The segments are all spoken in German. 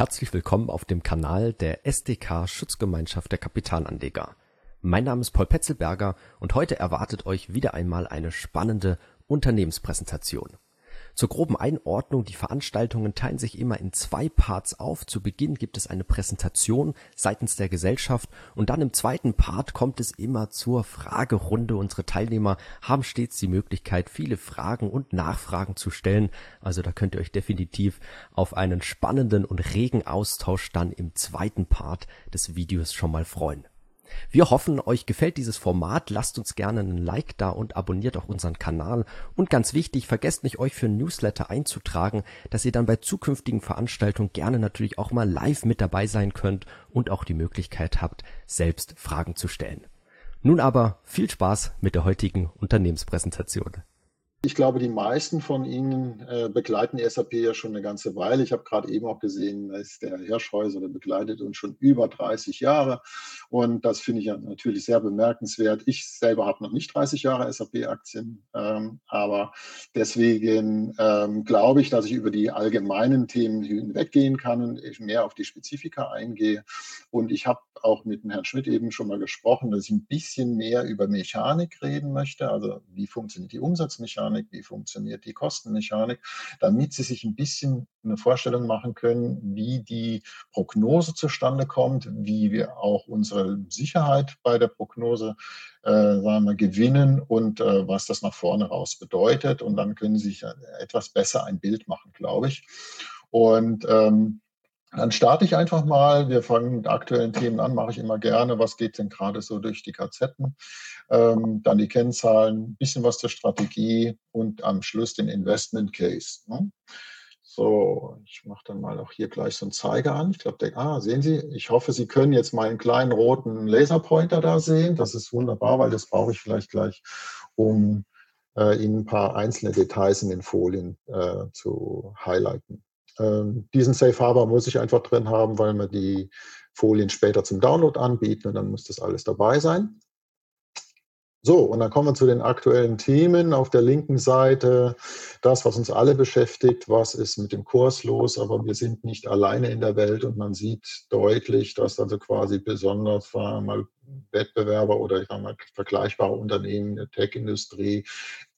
Herzlich willkommen auf dem Kanal der SDK Schutzgemeinschaft der Kapitalanleger. Mein Name ist Paul Petzelberger und heute erwartet euch wieder einmal eine spannende Unternehmenspräsentation. Zur groben Einordnung, die Veranstaltungen teilen sich immer in zwei Parts auf. Zu Beginn gibt es eine Präsentation seitens der Gesellschaft und dann im zweiten Part kommt es immer zur Fragerunde. Unsere Teilnehmer haben stets die Möglichkeit, viele Fragen und Nachfragen zu stellen. Also da könnt ihr euch definitiv auf einen spannenden und regen Austausch dann im zweiten Part des Videos schon mal freuen. Wir hoffen, euch gefällt dieses Format. Lasst uns gerne einen Like da und abonniert auch unseren Kanal. Und ganz wichtig, vergesst nicht, euch für Newsletter einzutragen, dass ihr dann bei zukünftigen Veranstaltungen gerne natürlich auch mal live mit dabei sein könnt und auch die Möglichkeit habt, selbst Fragen zu stellen. Nun aber viel Spaß mit der heutigen Unternehmenspräsentation. Ich glaube, die meisten von Ihnen äh, begleiten die SAP ja schon eine ganze Weile. Ich habe gerade eben auch gesehen, da ist der Hirschhäuser, der begleitet uns schon über 30 Jahre. Und das finde ich ja natürlich sehr bemerkenswert. Ich selber habe noch nicht 30 Jahre SAP-Aktien, ähm, aber deswegen ähm, glaube ich, dass ich über die allgemeinen Themen hinweggehen kann und mehr auf die Spezifika eingehe. Und ich habe auch mit Herrn Schmidt eben schon mal gesprochen, dass ich ein bisschen mehr über Mechanik reden möchte. Also wie funktioniert die Umsatzmechanik? Mechanik, wie funktioniert die Kostenmechanik, damit Sie sich ein bisschen eine Vorstellung machen können, wie die Prognose zustande kommt, wie wir auch unsere Sicherheit bei der Prognose äh, sagen wir, gewinnen und äh, was das nach vorne raus bedeutet. Und dann können Sie sich etwas besser ein Bild machen, glaube ich. Und ähm, dann starte ich einfach mal. Wir fangen mit aktuellen Themen an, mache ich immer gerne. Was geht denn gerade so durch die KZen? Ähm, dann die Kennzahlen, ein bisschen was zur Strategie und am Schluss den Investment Case. Ne? So, ich mache dann mal auch hier gleich so einen Zeiger an. Ich glaube, ah, sehen Sie, ich hoffe, Sie können jetzt meinen kleinen roten Laserpointer da sehen. Das ist wunderbar, weil das brauche ich vielleicht gleich, um äh, Ihnen ein paar einzelne Details in den Folien äh, zu highlighten. Ähm, diesen Safe Harbor muss ich einfach drin haben, weil wir die Folien später zum Download anbieten und dann muss das alles dabei sein. So, und dann kommen wir zu den aktuellen Themen. Auf der linken Seite das, was uns alle beschäftigt, was ist mit dem Kurs los, aber wir sind nicht alleine in der Welt und man sieht deutlich, dass also quasi besonders mal Wettbewerber oder ich sage mal vergleichbare Unternehmen der Tech-Industrie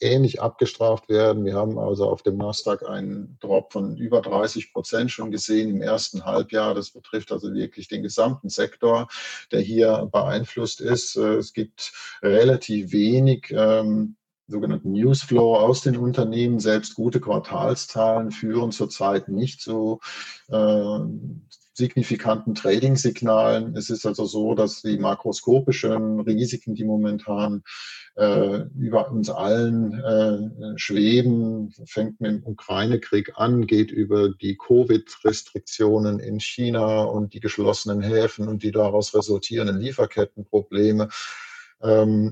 ähnlich abgestraft werden. Wir haben also auf dem Nasdaq einen Drop von über 30 Prozent schon gesehen im ersten Halbjahr. Das betrifft also wirklich den gesamten Sektor, der hier beeinflusst ist. Es gibt relativ wenig ähm, sogenannten Newsflow aus den Unternehmen. Selbst gute Quartalszahlen führen zurzeit nicht zu äh, signifikanten Trading-Signalen. Es ist also so, dass die makroskopischen Risiken, die momentan äh, über uns allen äh, schweben, fängt mit dem Ukraine-Krieg an, geht über die Covid-Restriktionen in China und die geschlossenen Häfen und die daraus resultierenden Lieferkettenprobleme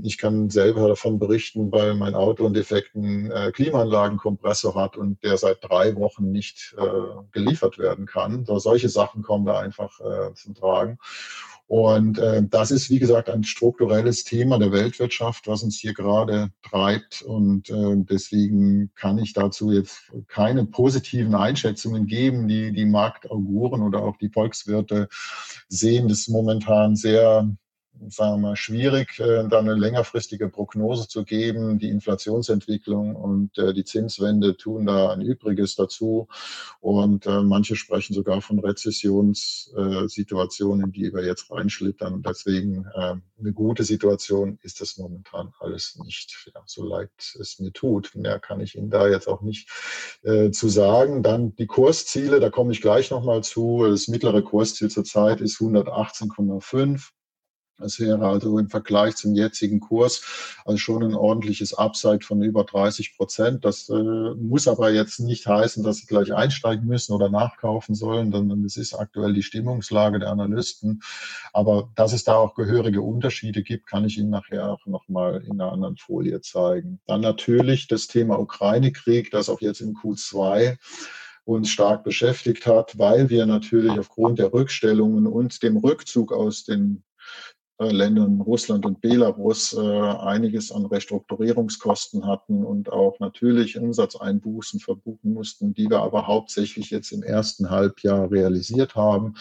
ich kann selber davon berichten, weil mein Auto einen defekten äh, Klimaanlagenkompressor hat und der seit drei Wochen nicht äh, geliefert werden kann. So, solche Sachen kommen da einfach äh, zum Tragen. Und äh, das ist, wie gesagt, ein strukturelles Thema der Weltwirtschaft, was uns hier gerade treibt. Und äh, deswegen kann ich dazu jetzt keine positiven Einschätzungen geben. Die, die Marktauguren oder auch die Volkswirte sehen das momentan sehr sagen wir mal, schwierig, äh, da eine längerfristige Prognose zu geben. Die Inflationsentwicklung und äh, die Zinswende tun da ein Übriges dazu. Und äh, manche sprechen sogar von Rezessionssituationen, die wir jetzt reinschlittern. Deswegen eine gute Situation ist es momentan alles nicht. Ja, so leid es mir tut. Mehr kann ich Ihnen da jetzt auch nicht äh, zu sagen. Dann die Kursziele, da komme ich gleich nochmal zu. Das mittlere Kursziel zurzeit ist 118,5. Das wäre also im Vergleich zum jetzigen Kurs also schon ein ordentliches Upside von über 30 Prozent. Das äh, muss aber jetzt nicht heißen, dass Sie gleich einsteigen müssen oder nachkaufen sollen, sondern es ist aktuell die Stimmungslage der Analysten. Aber dass es da auch gehörige Unterschiede gibt, kann ich Ihnen nachher auch nochmal in einer anderen Folie zeigen. Dann natürlich das Thema Ukraine-Krieg, das auch jetzt im Q2 uns stark beschäftigt hat, weil wir natürlich aufgrund der Rückstellungen und dem Rückzug aus den Ländern Russland und Belarus äh, einiges an Restrukturierungskosten hatten und auch natürlich Umsatzeinbußen verbuchen mussten, die wir aber hauptsächlich jetzt im ersten Halbjahr realisiert haben.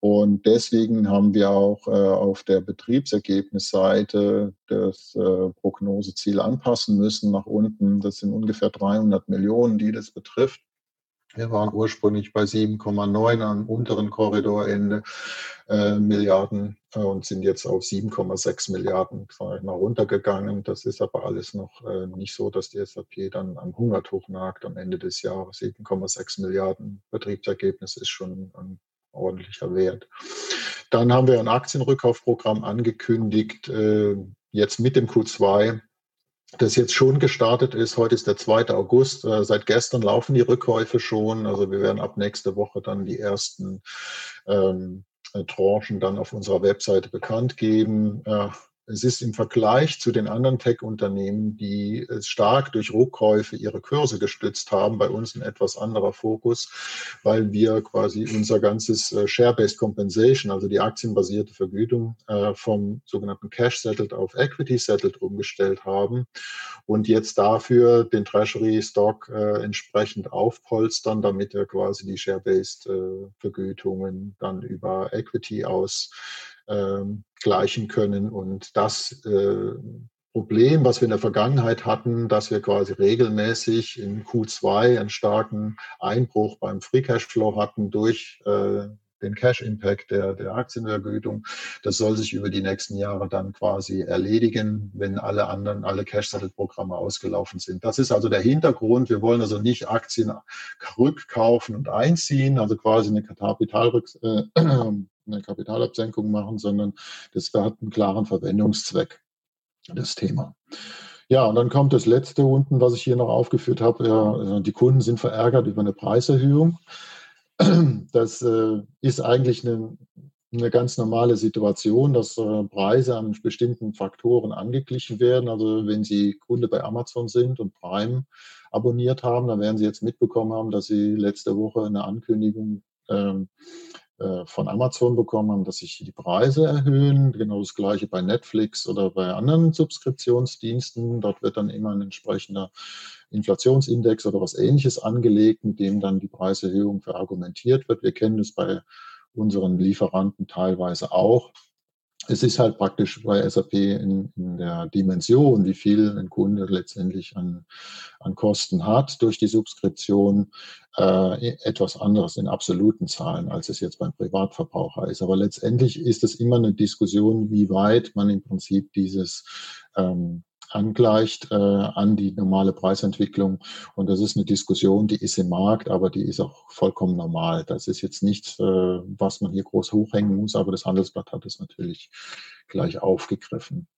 Und deswegen haben wir auch äh, auf der Betriebsergebnisseite das äh, Prognoseziel anpassen müssen nach unten. Das sind ungefähr 300 Millionen, die das betrifft. Wir waren ursprünglich bei 7,9 am unteren Korridorende äh, Milliarden äh, und sind jetzt auf 7,6 Milliarden nach runtergegangen. Das ist aber alles noch äh, nicht so, dass die SAP dann am Hungertuch nagt am Ende des Jahres. 7,6 Milliarden Betriebsergebnis ist schon ein ordentlicher Wert. Dann haben wir ein Aktienrückkaufprogramm angekündigt, äh, jetzt mit dem Q2 das jetzt schon gestartet ist. Heute ist der 2. August. Äh, seit gestern laufen die Rückkäufe schon. Also wir werden ab nächste Woche dann die ersten ähm, Tranchen dann auf unserer Webseite bekannt geben. Es ist im Vergleich zu den anderen Tech-Unternehmen, die stark durch Rückkäufe ihre Kurse gestützt haben, bei uns ein etwas anderer Fokus, weil wir quasi unser ganzes äh, Share-Based Compensation, also die aktienbasierte Vergütung äh, vom sogenannten Cash-Settled auf Equity-Settled umgestellt haben und jetzt dafür den Treasury-Stock äh, entsprechend aufpolstern, damit wir quasi die Share-Based Vergütungen dann über Equity aus gleichen können. Und das äh, Problem, was wir in der Vergangenheit hatten, dass wir quasi regelmäßig in Q2 einen starken Einbruch beim Free Cashflow hatten durch äh, den Cash Impact der, der Aktienvergütung. Das soll sich über die nächsten Jahre dann quasi erledigen, wenn alle anderen, alle Cash-Settle-Programme ausgelaufen sind. Das ist also der Hintergrund. Wir wollen also nicht Aktien rückkaufen und einziehen, also quasi eine Kapitalrück, äh, eine Kapitalabsenkung machen, sondern das hat einen klaren Verwendungszweck, das Thema. Ja, und dann kommt das letzte unten, was ich hier noch aufgeführt habe. Ja, die Kunden sind verärgert über eine Preiserhöhung. Das äh, ist eigentlich eine, eine, ganz normale Situation, dass äh, Preise an bestimmten Faktoren angeglichen werden. Also wenn Sie Kunde bei Amazon sind und Prime abonniert haben, dann werden Sie jetzt mitbekommen haben, dass Sie letzte Woche eine Ankündigung ähm, äh, von Amazon bekommen dass sich die Preise erhöhen. Genau das gleiche bei Netflix oder bei anderen Subskriptionsdiensten. Dort wird dann immer ein entsprechender Inflationsindex oder was ähnliches angelegt, mit dem dann die Preiserhöhung verargumentiert wird. Wir kennen das bei unseren Lieferanten teilweise auch es ist halt praktisch bei SAP in, in, der Dimension, wie viel ein Kunde letztendlich an, an Kosten hat durch die Subskription, äh, etwas anderes in absoluten Zahlen, als es jetzt beim Privatverbraucher ist. Aber letztendlich ist es immer eine Diskussion, wie weit man im Prinzip dieses ähm, angleicht äh, an die normale Preisentwicklung. Und das ist eine Diskussion, die ist im Markt, aber die ist auch vollkommen normal. Das ist jetzt nichts, äh, was man hier groß hochhängen muss, aber das Handelsblatt hat es natürlich gleich aufgegriffen.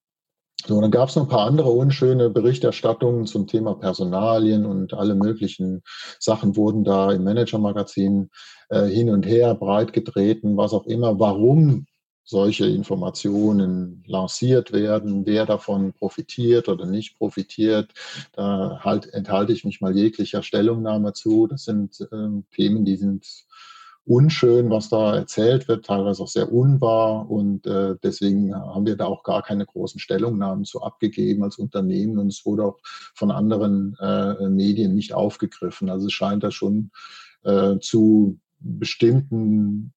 So, dann gab es noch ein paar andere unschöne Berichterstattungen zum Thema Personalien und alle möglichen Sachen wurden da im Manager-Magazin äh, hin und her breit getreten, was auch immer. Warum solche Informationen lanciert werden, wer davon profitiert oder nicht profitiert. Da halt enthalte ich mich mal jeglicher Stellungnahme zu. Das sind äh, Themen, die sind unschön, was da erzählt wird, teilweise auch sehr unwahr und äh, deswegen haben wir da auch gar keine großen Stellungnahmen zu abgegeben als Unternehmen und es wurde auch von anderen äh, Medien nicht aufgegriffen. Also es scheint da schon äh, zu bestimmten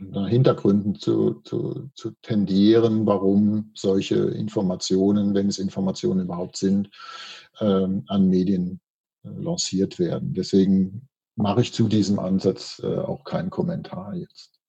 Hintergründen zu, zu, zu tendieren, warum solche Informationen, wenn es Informationen überhaupt sind, ähm, an Medien äh, lanciert werden. Deswegen mache ich zu diesem Ansatz äh, auch keinen Kommentar jetzt.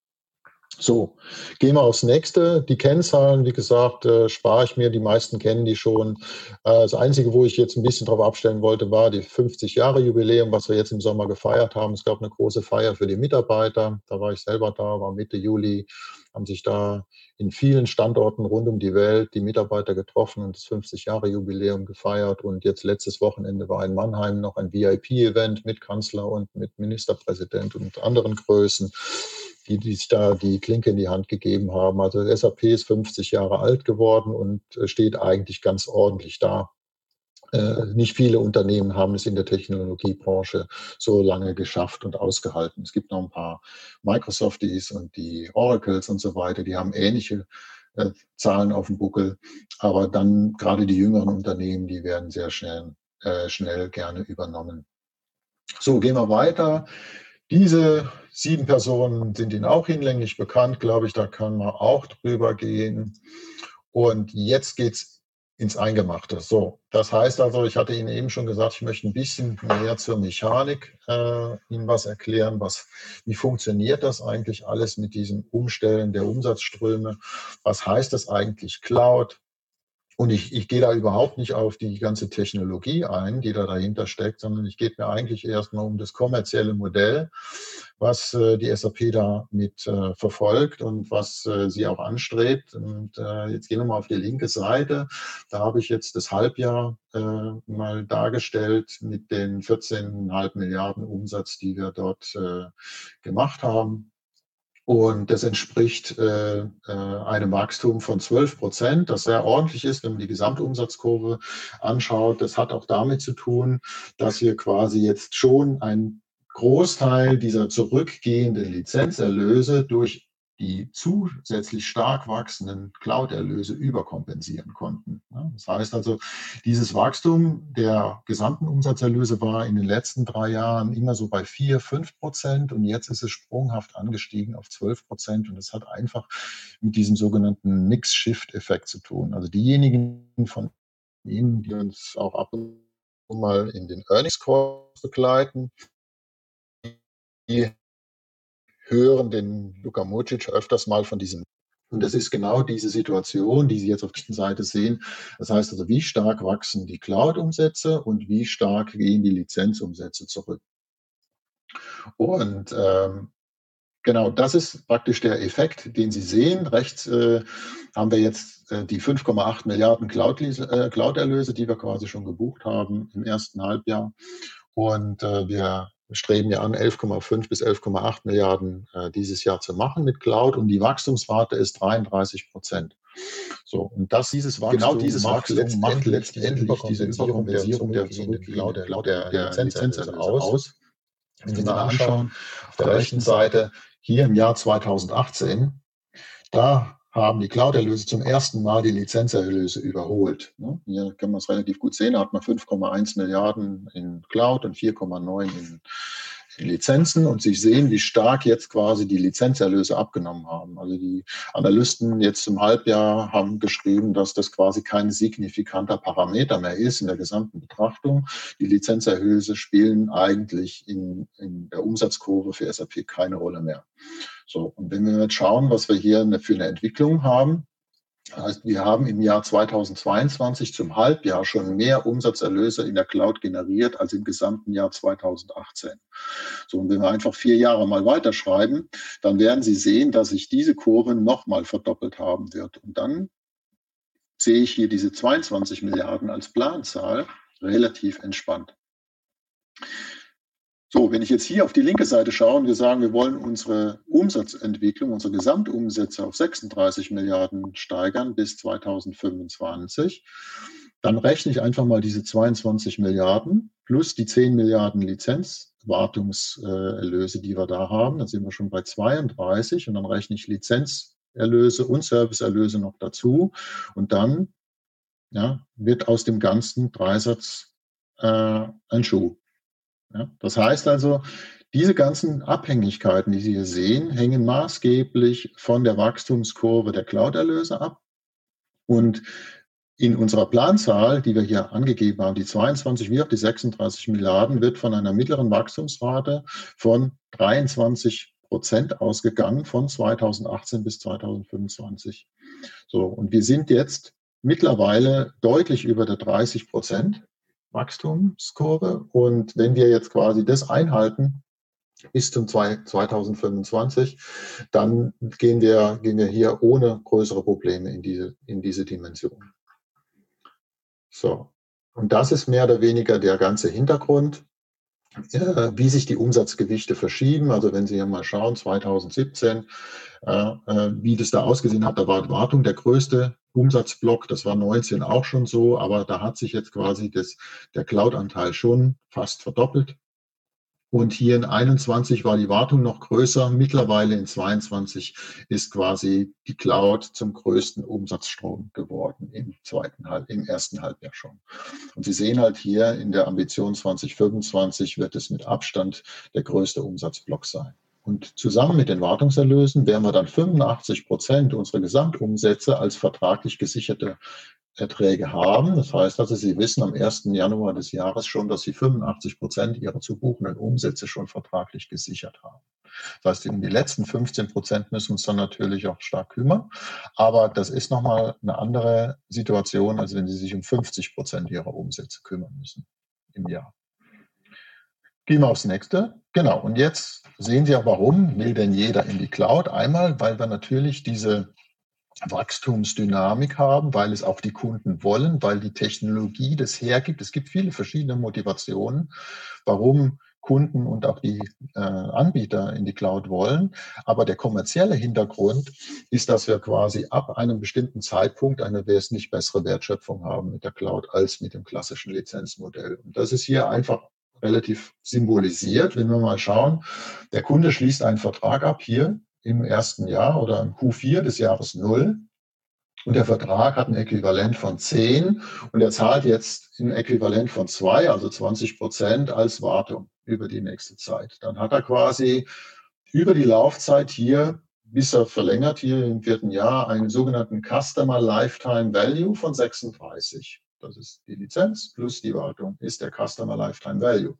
So, gehen wir aufs nächste. Die Kennzahlen, wie gesagt, äh, spare ich mir. Die meisten kennen die schon. Äh, das Einzige, wo ich jetzt ein bisschen drauf abstellen wollte, war die 50 Jahre Jubiläum, was wir jetzt im Sommer gefeiert haben. Es gab eine große Feier für die Mitarbeiter. Da war ich selber da, war Mitte Juli, haben sich da in vielen Standorten rund um die Welt die Mitarbeiter getroffen und das 50 Jahre Jubiläum gefeiert. Und jetzt letztes Wochenende war in Mannheim noch ein VIP-Event mit Kanzler und mit Ministerpräsident und anderen Größen die, die sich da die Klinke in die Hand gegeben haben. Also SAP ist 50 Jahre alt geworden und äh, steht eigentlich ganz ordentlich da. Äh, nicht viele Unternehmen haben es in der Technologiebranche so lange geschafft und ausgehalten. Es gibt noch ein paar Microsofties und die Oracles und so weiter, die haben ähnliche äh, Zahlen auf dem Buckel. Aber dann gerade die jüngeren Unternehmen, die werden sehr schnell, äh, schnell gerne übernommen. So, gehen wir weiter. Diese sieben Personen sind Ihnen auch hinlänglich bekannt, glaube ich, da kann man auch drüber gehen. Und jetzt geht es ins Eingemachte. So, das heißt also, ich hatte Ihnen eben schon gesagt, ich möchte ein bisschen mehr zur Mechanik äh, Ihnen was erklären, was, wie funktioniert das eigentlich alles mit diesem Umstellen der Umsatzströme? Was heißt das eigentlich Cloud? Und ich, ich gehe da überhaupt nicht auf die ganze Technologie ein, die da dahinter steckt, sondern ich geht mir eigentlich erstmal um das kommerzielle Modell, was äh, die SAP da mit äh, verfolgt und was äh, sie auch anstrebt. Und äh, jetzt gehen wir mal auf die linke Seite. Da habe ich jetzt das Halbjahr äh, mal dargestellt mit den 14,5 Milliarden Umsatz, die wir dort äh, gemacht haben. Und das entspricht äh, äh, einem Wachstum von 12 Prozent, das sehr ordentlich ist, wenn man die Gesamtumsatzkurve anschaut. Das hat auch damit zu tun, dass wir quasi jetzt schon einen Großteil dieser zurückgehenden Lizenzerlöse durch die zusätzlich stark wachsenden Cloud-Erlöse überkompensieren konnten. Das heißt also, dieses Wachstum der gesamten Umsatzerlöse war in den letzten drei Jahren immer so bei 4, 5 Prozent und jetzt ist es sprunghaft angestiegen auf 12 Prozent und das hat einfach mit diesem sogenannten Mix-Shift-Effekt zu tun. Also diejenigen von Ihnen, die uns auch ab und zu mal in den Earnings Calls begleiten, die hören den Luka Mucic öfters mal von diesem. Und das ist genau diese Situation, die Sie jetzt auf der Seite sehen. Das heißt also, wie stark wachsen die Cloud-Umsätze und wie stark gehen die Lizenzumsätze zurück. Und ähm, genau, das ist praktisch der Effekt, den Sie sehen. Rechts äh, haben wir jetzt äh, die 5,8 Milliarden äh, Cloud-Erlöse, die wir quasi schon gebucht haben im ersten Halbjahr. Und äh, wir streben ja an, 11,5 bis 11,8 Milliarden äh, dieses Jahr zu machen mit Cloud und die Wachstumsrate ist 33 Prozent. So, und das, dieses Wachstum, genau dieses macht Wachstum letztendlich, macht letztendlich diese Überkompensierung der, Cloud, der, der, der Lizenzerlöse aus. Wenn Sie mal anschauen, auf der rechten Seite, hier im Jahr 2018, da haben die Cloud-Erlöse zum ersten Mal die Lizenzerlöse überholt. Ne? Hier kann man es relativ gut sehen, da hat man 5,1 Milliarden in Cloud und 4,9 in Lizenzen und sich sehen, wie stark jetzt quasi die Lizenzerlöse abgenommen haben. Also die Analysten jetzt im Halbjahr haben geschrieben, dass das quasi kein signifikanter Parameter mehr ist in der gesamten Betrachtung. Die Lizenzerlöse spielen eigentlich in, in der Umsatzkurve für SAP keine Rolle mehr. So, und wenn wir jetzt schauen, was wir hier für eine Entwicklung haben, heißt, wir haben im Jahr 2022 zum Halbjahr schon mehr Umsatzerlöse in der Cloud generiert als im gesamten Jahr 2018. So, und wenn wir einfach vier Jahre mal weiterschreiben, dann werden Sie sehen, dass sich diese Kurve nochmal verdoppelt haben wird. Und dann sehe ich hier diese 22 Milliarden als Planzahl relativ entspannt. So, wenn ich jetzt hier auf die linke Seite schaue und wir sagen, wir wollen unsere Umsatzentwicklung, unsere Gesamtumsätze auf 36 Milliarden steigern bis 2025, dann rechne ich einfach mal diese 22 Milliarden plus die 10 Milliarden Lizenzwartungserlöse, die wir da haben. Dann sind wir schon bei 32 und dann rechne ich Lizenzerlöse und Serviceerlöse noch dazu. Und dann ja, wird aus dem ganzen Dreisatz äh, ein Schuh. Das heißt also, diese ganzen Abhängigkeiten, die Sie hier sehen, hängen maßgeblich von der Wachstumskurve der Cloud-Erlöse ab. Und in unserer Planzahl, die wir hier angegeben haben, die 22 wie auch die 36 Milliarden, wird von einer mittleren Wachstumsrate von 23 Prozent ausgegangen von 2018 bis 2025. So, und wir sind jetzt mittlerweile deutlich über der 30 Prozent. Wachstumskurve. Und wenn wir jetzt quasi das einhalten bis zum 2025, dann gehen wir, gehen wir hier ohne größere Probleme in diese, in diese Dimension. So. Und das ist mehr oder weniger der ganze Hintergrund, äh, wie sich die Umsatzgewichte verschieben. Also wenn Sie hier mal schauen, 2017, äh, äh, wie das da ausgesehen hat, da war Wartung der größte Umsatzblock. Das war 19 auch schon so, aber da hat sich jetzt quasi das, der Cloud-Anteil schon fast verdoppelt. Und hier in 21 war die Wartung noch größer. Mittlerweile in 22 ist quasi die Cloud zum größten Umsatzstrom geworden im zweiten Halb, im ersten Halbjahr schon. Und Sie sehen halt hier in der Ambition 2025 wird es mit Abstand der größte Umsatzblock sein. Und zusammen mit den Wartungserlösen werden wir dann 85 Prozent unserer Gesamtumsätze als vertraglich gesicherte Erträge haben. Das heißt also, Sie wissen am 1. Januar des Jahres schon, dass Sie 85 Prozent Ihrer zu buchenden Umsätze schon vertraglich gesichert haben. Das heißt, um die letzten 15 Prozent müssen wir uns dann natürlich auch stark kümmern. Aber das ist nochmal eine andere Situation, als wenn Sie sich um 50 Prozent Ihrer Umsätze kümmern müssen im Jahr. Gehen wir aufs nächste. Genau. Und jetzt sehen Sie auch, warum will denn jeder in die Cloud? Einmal, weil wir natürlich diese Wachstumsdynamik haben, weil es auch die Kunden wollen, weil die Technologie das hergibt. Es gibt viele verschiedene Motivationen, warum Kunden und auch die äh, Anbieter in die Cloud wollen. Aber der kommerzielle Hintergrund ist, dass wir quasi ab einem bestimmten Zeitpunkt eine wesentlich bessere Wertschöpfung haben mit der Cloud als mit dem klassischen Lizenzmodell. Und das ist hier einfach relativ symbolisiert. Wenn wir mal schauen, der Kunde schließt einen Vertrag ab hier im ersten Jahr oder im Q4 des Jahres null. Und der Vertrag hat ein Äquivalent von 10 und er zahlt jetzt ein Äquivalent von 2, also 20 Prozent als Wartung über die nächste Zeit. Dann hat er quasi über die Laufzeit hier, bis er verlängert hier im vierten Jahr, einen sogenannten Customer Lifetime Value von 36. Das ist die Lizenz plus die Wartung, ist der Customer Lifetime Value.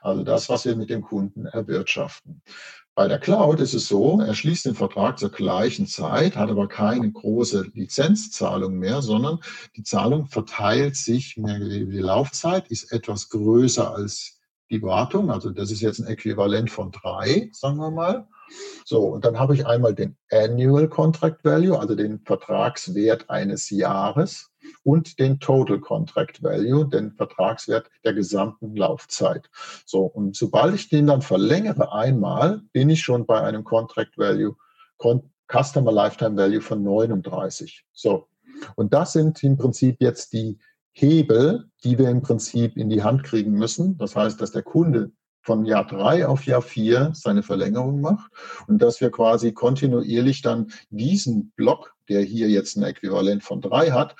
Also das, was wir mit dem Kunden erwirtschaften. Bei der Cloud ist es so, er schließt den Vertrag zur gleichen Zeit, hat aber keine große Lizenzzahlung mehr, sondern die Zahlung verteilt sich mehr die Laufzeit, ist etwas größer als die Wartung. Also das ist jetzt ein Äquivalent von drei, sagen wir mal. So, und dann habe ich einmal den Annual Contract Value, also den Vertragswert eines Jahres und den Total Contract Value, den Vertragswert der gesamten Laufzeit. So, und sobald ich den dann verlängere einmal, bin ich schon bei einem Contract Value, Customer Lifetime Value von 39. So, und das sind im Prinzip jetzt die Hebel, die wir im Prinzip in die Hand kriegen müssen. Das heißt, dass der Kunde von Jahr drei auf Jahr vier seine Verlängerung macht und dass wir quasi kontinuierlich dann diesen Block, der hier jetzt ein Äquivalent von drei hat,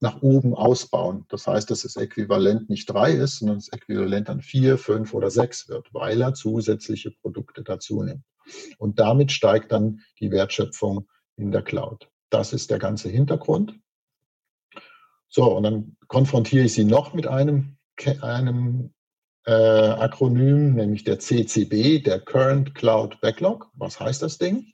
nach oben ausbauen. Das heißt, dass das Äquivalent nicht drei ist, sondern das Äquivalent dann vier, fünf oder sechs wird, weil er zusätzliche Produkte dazu nimmt. Und damit steigt dann die Wertschöpfung in der Cloud. Das ist der ganze Hintergrund. So, und dann konfrontiere ich Sie noch mit einem, einem äh, Akronym, nämlich der CCB, der Current Cloud Backlog. Was heißt das Ding?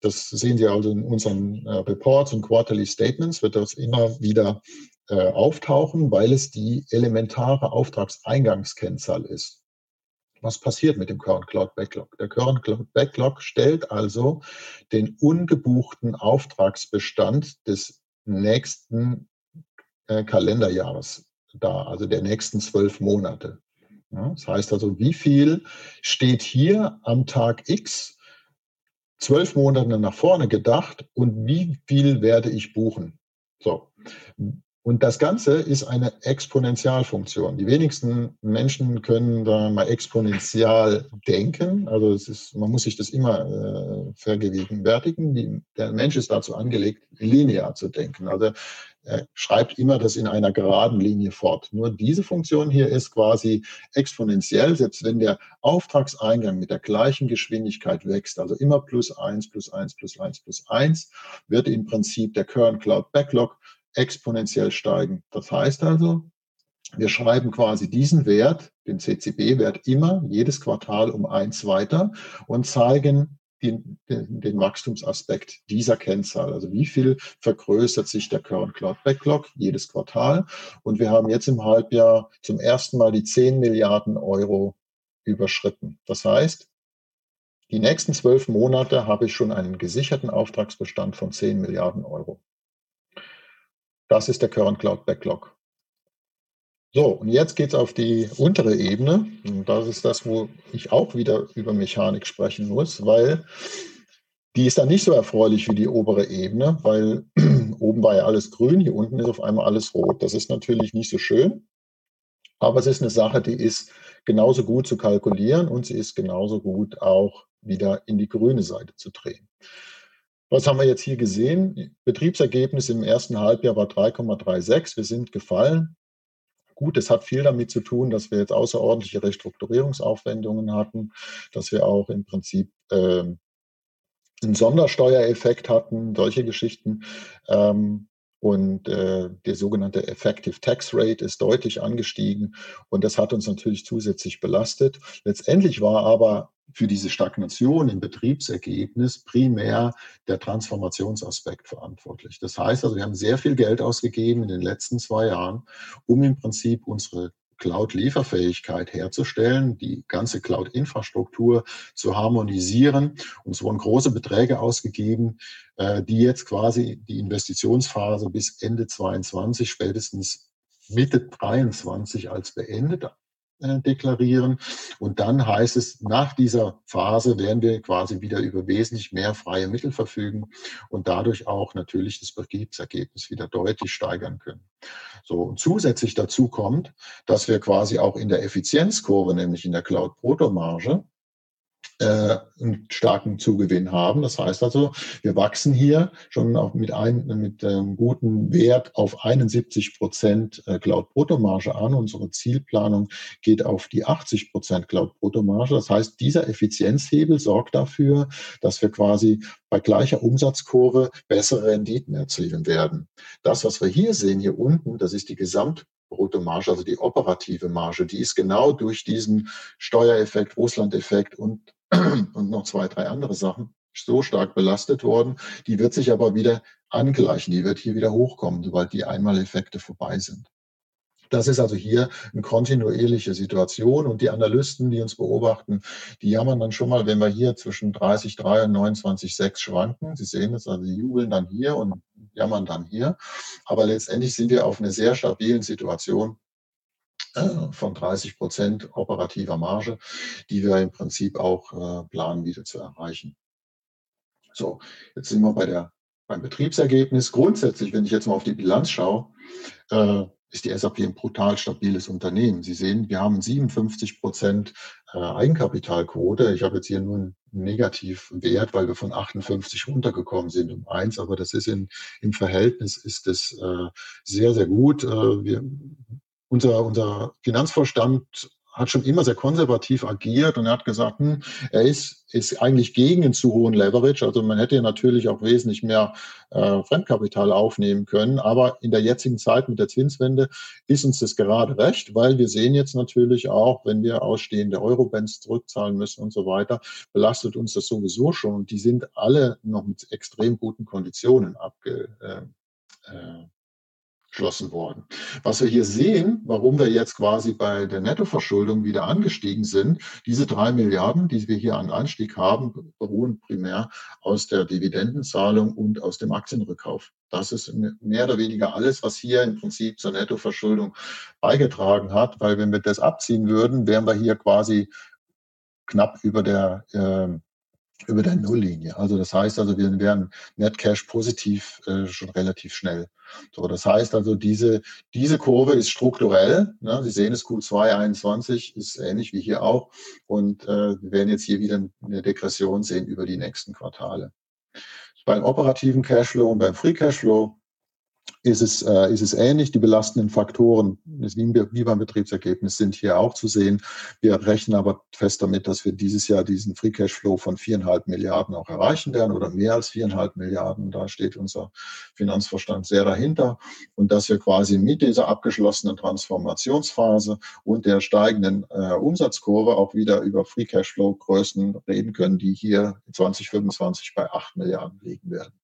Das sehen Sie also in unseren äh, Reports und Quarterly Statements, wird das immer wieder äh, auftauchen, weil es die elementare Auftragseingangskennzahl ist. Was passiert mit dem Current Cloud Backlog? Der Current Cloud Backlog stellt also den ungebuchten Auftragsbestand des nächsten äh, Kalenderjahres dar, also der nächsten zwölf Monate. Das heißt also, wie viel steht hier am Tag X zwölf Monate nach vorne gedacht und wie viel werde ich buchen? So. Und das Ganze ist eine Exponentialfunktion. Die wenigsten Menschen können da mal exponentiell denken. Also es ist, man muss sich das immer äh, vergegenwärtigen. Die, der Mensch ist dazu angelegt, linear zu denken. Also er schreibt immer das in einer geraden Linie fort. Nur diese Funktion hier ist quasi exponentiell, selbst wenn der Auftragseingang mit der gleichen Geschwindigkeit wächst, also immer plus eins, plus eins, plus eins, plus eins, wird im Prinzip der Current Cloud Backlog exponentiell steigen. Das heißt also, wir schreiben quasi diesen Wert, den CCB-Wert, immer jedes Quartal um eins weiter und zeigen den, den, den, Wachstumsaspekt dieser Kennzahl. Also wie viel vergrößert sich der Current Cloud Backlog jedes Quartal? Und wir haben jetzt im Halbjahr zum ersten Mal die 10 Milliarden Euro überschritten. Das heißt, die nächsten zwölf Monate habe ich schon einen gesicherten Auftragsbestand von 10 Milliarden Euro. Das ist der Current Cloud Backlog. So, und jetzt geht es auf die untere Ebene. Und das ist das, wo ich auch wieder über Mechanik sprechen muss, weil die ist dann nicht so erfreulich wie die obere Ebene, weil oben war ja alles grün, hier unten ist auf einmal alles rot. Das ist natürlich nicht so schön. Aber es ist eine Sache, die ist genauso gut zu kalkulieren und sie ist genauso gut auch wieder in die grüne Seite zu drehen. Was haben wir jetzt hier gesehen? Betriebsergebnis im ersten Halbjahr war 3,36. Wir sind gefallen. Gut, es hat viel damit zu tun, dass wir jetzt außerordentliche Restrukturierungsaufwendungen hatten, dass wir auch im Prinzip äh, einen Sondersteuereffekt hatten, solche Geschichten. Ähm, und äh, der sogenannte Effective Tax Rate ist deutlich angestiegen und das hat uns natürlich zusätzlich belastet. Letztendlich war aber für diese Stagnation im Betriebsergebnis primär der Transformationsaspekt verantwortlich. Das heißt also, wir haben sehr viel Geld ausgegeben in den letzten zwei Jahren, um im Prinzip unsere Cloud-Lieferfähigkeit herzustellen, die ganze Cloud-Infrastruktur zu harmonisieren. Und es wurden große Beträge ausgegeben, äh, die jetzt quasi die Investitionsphase bis Ende 22, spätestens Mitte 23 als beendet deklarieren. Und dann heißt es, nach dieser Phase werden wir quasi wieder über wesentlich mehr freie Mittel verfügen und dadurch auch natürlich das Betriebsergebnis wieder deutlich steigern können. So, und zusätzlich dazu kommt, dass wir quasi auch in der Effizienzkurve, nämlich in der Cloud-Proto-Marge, äh, einen starken Zugewinn haben. Das heißt also, wir wachsen hier schon auch mit einem mit einem guten Wert auf 71 Prozent äh, Cloud-Bruttomarge an. Unsere Zielplanung geht auf die 80 Prozent Cloud-Bruttomarge. Das heißt, dieser Effizienzhebel sorgt dafür, dass wir quasi bei gleicher Umsatzkurve bessere Renditen erzielen werden. Das, was wir hier sehen, hier unten, das ist die Gesamt Bruttomarge, also die operative Marge, die ist genau durch diesen Steuereffekt, Russland-Effekt und, und noch zwei, drei andere Sachen so stark belastet worden. Die wird sich aber wieder angleichen, die wird hier wieder hochkommen, sobald die Einmaleffekte vorbei sind. Das ist also hier eine kontinuierliche Situation und die Analysten, die uns beobachten, die jammern dann schon mal, wenn wir hier zwischen 30,3 und 29,6 schwanken. Sie sehen es, also jubeln dann hier und jammern dann hier. Aber letztendlich sind wir auf einer sehr stabilen Situation von 30 Prozent operativer Marge, die wir im Prinzip auch äh, planen, wieder zu erreichen. So, jetzt sind wir bei der, beim Betriebsergebnis. Grundsätzlich, wenn ich jetzt mal auf die Bilanz schaue, äh, ist die SAP ein brutal stabiles Unternehmen. Sie sehen, wir haben 57 Prozent äh, Eigenkapitalquote. Ich habe jetzt hier nur einen Negativwert, weil wir von 58 runtergekommen sind um eins, aber das ist in, im Verhältnis ist es äh, sehr, sehr gut. Äh, wir, unser, unser Finanzvorstand hat schon immer sehr konservativ agiert und er hat gesagt, hm, er ist, ist eigentlich gegen einen zu hohen Leverage. Also man hätte ja natürlich auch wesentlich mehr äh, Fremdkapital aufnehmen können. Aber in der jetzigen Zeit mit der Zinswende ist uns das gerade recht, weil wir sehen jetzt natürlich auch, wenn wir ausstehende Eurobonds zurückzahlen müssen und so weiter, belastet uns das sowieso schon. Und die sind alle noch mit extrem guten Konditionen abge, äh, äh, geschlossen worden. Was wir hier sehen, warum wir jetzt quasi bei der Nettoverschuldung wieder angestiegen sind, diese drei Milliarden, die wir hier an Anstieg haben, beruhen primär aus der Dividendenzahlung und aus dem Aktienrückkauf. Das ist mehr oder weniger alles, was hier im Prinzip zur Nettoverschuldung beigetragen hat, weil wenn wir das abziehen würden, wären wir hier quasi knapp über der äh, über der Nulllinie. Also das heißt also, wir wären Net Cash positiv äh, schon relativ schnell. So, das heißt also, diese, diese Kurve ist strukturell. Ne? Sie sehen es, Q2 21 ist ähnlich wie hier auch. Und äh, wir werden jetzt hier wieder eine Degression sehen über die nächsten Quartale. Beim operativen Cashflow und beim Free Cashflow ist es, äh, ist es ähnlich. Die belastenden Faktoren, wie beim Betriebsergebnis, sind hier auch zu sehen. Wir rechnen aber fest damit, dass wir dieses Jahr diesen Free Cashflow von viereinhalb Milliarden auch erreichen werden oder mehr als viereinhalb Milliarden. Da steht unser Finanzverstand sehr dahinter. Und dass wir quasi mit dieser abgeschlossenen Transformationsphase und der steigenden äh, Umsatzkurve auch wieder über Free Cashflow Größen reden können, die hier 2025 bei acht Milliarden liegen werden.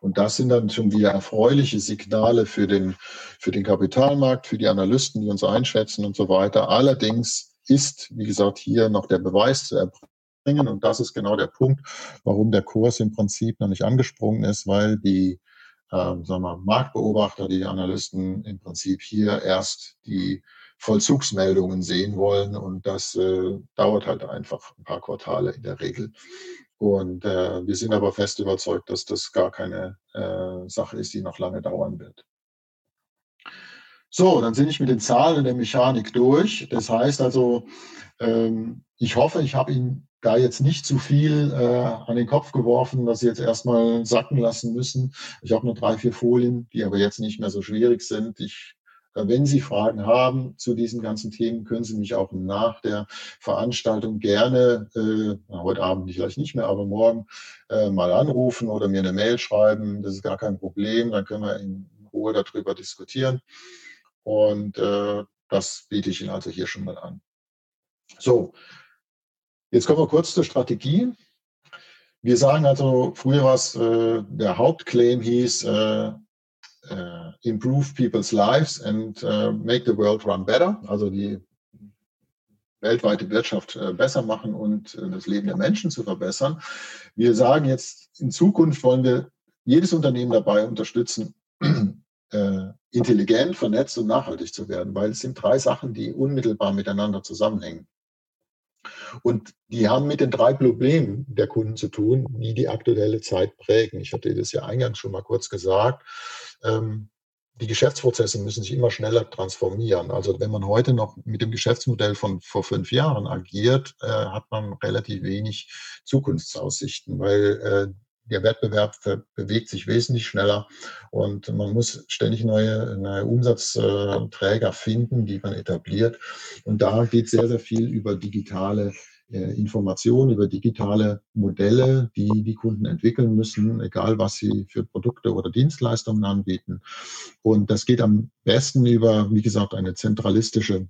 Und das sind dann schon wieder erfreuliche Signale für den, für den Kapitalmarkt, für die Analysten, die uns einschätzen und so weiter. Allerdings ist, wie gesagt, hier noch der Beweis zu erbringen. Und das ist genau der Punkt, warum der Kurs im Prinzip noch nicht angesprungen ist, weil die äh, sagen wir, Marktbeobachter, die Analysten im Prinzip hier erst die Vollzugsmeldungen sehen wollen. Und das äh, dauert halt einfach ein paar Quartale in der Regel. Und äh, wir sind aber fest überzeugt, dass das gar keine äh, Sache ist, die noch lange dauern wird. So, dann sind ich mit den Zahlen und der Mechanik durch. Das heißt also, ähm, ich hoffe, ich habe Ihnen da jetzt nicht zu viel äh, an den Kopf geworfen, dass Sie jetzt erstmal sacken lassen müssen. Ich habe nur drei, vier Folien, die aber jetzt nicht mehr so schwierig sind. Ich wenn Sie Fragen haben zu diesen ganzen Themen, können Sie mich auch nach der Veranstaltung gerne, äh, heute Abend vielleicht nicht mehr, aber morgen äh, mal anrufen oder mir eine Mail schreiben. Das ist gar kein Problem. Dann können wir in Ruhe darüber diskutieren. Und äh, das biete ich Ihnen also hier schon mal an. So, Jetzt kommen wir kurz zur Strategie. Wir sagen also, früher was, äh, der Hauptclaim hieß, äh, improve people's lives and uh, make the world run better, also die weltweite Wirtschaft äh, besser machen und äh, das Leben der Menschen zu verbessern. Wir sagen jetzt, in Zukunft wollen wir jedes Unternehmen dabei unterstützen, intelligent, vernetzt und nachhaltig zu werden, weil es sind drei Sachen, die unmittelbar miteinander zusammenhängen. Und die haben mit den drei Problemen der Kunden zu tun, die die aktuelle Zeit prägen. Ich hatte das ja eingangs schon mal kurz gesagt. Ähm, die Geschäftsprozesse müssen sich immer schneller transformieren. Also wenn man heute noch mit dem Geschäftsmodell von vor fünf Jahren agiert, äh, hat man relativ wenig Zukunftsaussichten, weil äh, der Wettbewerb bewegt sich wesentlich schneller und man muss ständig neue, neue Umsatzträger finden, die man etabliert. Und da geht sehr, sehr viel über digitale Informationen, über digitale Modelle, die die Kunden entwickeln müssen, egal was sie für Produkte oder Dienstleistungen anbieten. Und das geht am besten über, wie gesagt, eine zentralistische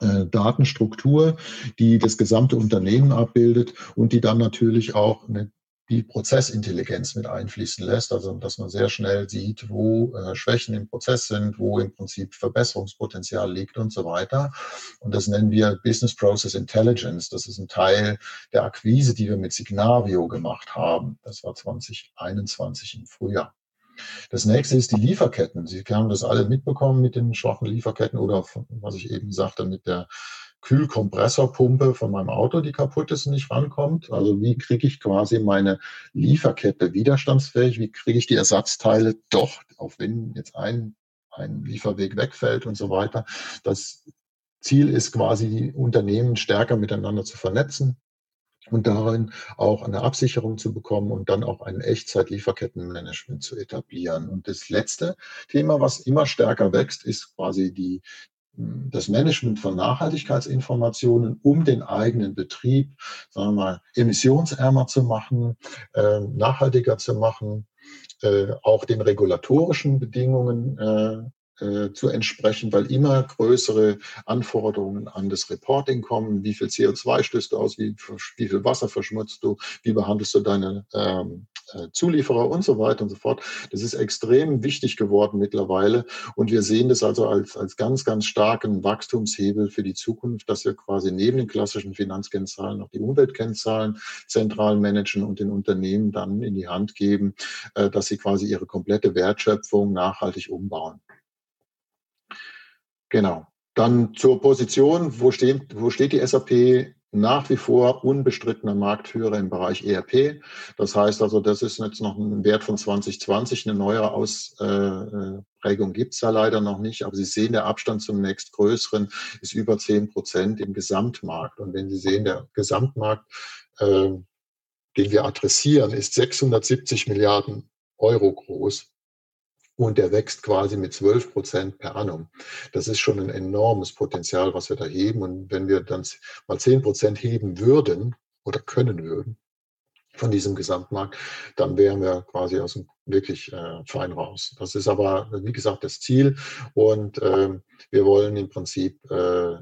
äh, Datenstruktur, die das gesamte Unternehmen abbildet und die dann natürlich auch eine die Prozessintelligenz mit einfließen lässt, also dass man sehr schnell sieht, wo äh, Schwächen im Prozess sind, wo im Prinzip Verbesserungspotenzial liegt und so weiter. Und das nennen wir Business Process Intelligence. Das ist ein Teil der Akquise, die wir mit Signavio gemacht haben. Das war 2021 im Frühjahr. Das nächste ist die Lieferketten. Sie haben das alle mitbekommen mit den schwachen Lieferketten oder was ich eben sagte mit der Kühlkompressorpumpe von meinem Auto, die kaputt ist und nicht rankommt. Also wie kriege ich quasi meine Lieferkette widerstandsfähig? Wie kriege ich die Ersatzteile doch, auch wenn jetzt ein, ein Lieferweg wegfällt und so weiter. Das Ziel ist quasi, die Unternehmen stärker miteinander zu vernetzen und darin auch eine Absicherung zu bekommen und dann auch ein Echtzeit-Lieferkettenmanagement zu etablieren. Und das letzte Thema, was immer stärker wächst, ist quasi die, das Management von Nachhaltigkeitsinformationen, um den eigenen Betrieb, sagen wir mal, emissionsärmer zu machen, äh, nachhaltiger zu machen, äh, auch den regulatorischen Bedingungen äh, äh, zu entsprechen, weil immer größere Anforderungen an das Reporting kommen. Wie viel CO2 stößt du aus? Wie, wie viel Wasser verschmutzt du? Wie behandelst du deine ähm, äh, Zulieferer und so weiter und so fort? Das ist extrem wichtig geworden mittlerweile. Und wir sehen das also als, als ganz, ganz starken Wachstumshebel für die Zukunft, dass wir quasi neben den klassischen Finanzkennzahlen noch die Umweltkennzahlen zentral managen und den Unternehmen dann in die Hand geben, äh, dass sie quasi ihre komplette Wertschöpfung nachhaltig umbauen. Genau. Dann zur Position, wo steht, wo steht die SAP nach wie vor unbestrittener Marktführer im Bereich ERP. Das heißt also, das ist jetzt noch ein Wert von 2020. Eine neuere Ausprägung gibt es da leider noch nicht. Aber Sie sehen, der Abstand zum nächstgrößeren ist über 10 Prozent im Gesamtmarkt. Und wenn Sie sehen, der Gesamtmarkt, äh, den wir adressieren, ist 670 Milliarden Euro groß und der wächst quasi mit 12 Prozent per annum. Das ist schon ein enormes Potenzial, was wir da heben. Und wenn wir dann mal 10 Prozent heben würden oder können würden von diesem Gesamtmarkt, dann wären wir quasi aus dem wirklich äh, fein raus. Das ist aber, wie gesagt, das Ziel. Und äh, wir wollen im Prinzip äh, äh,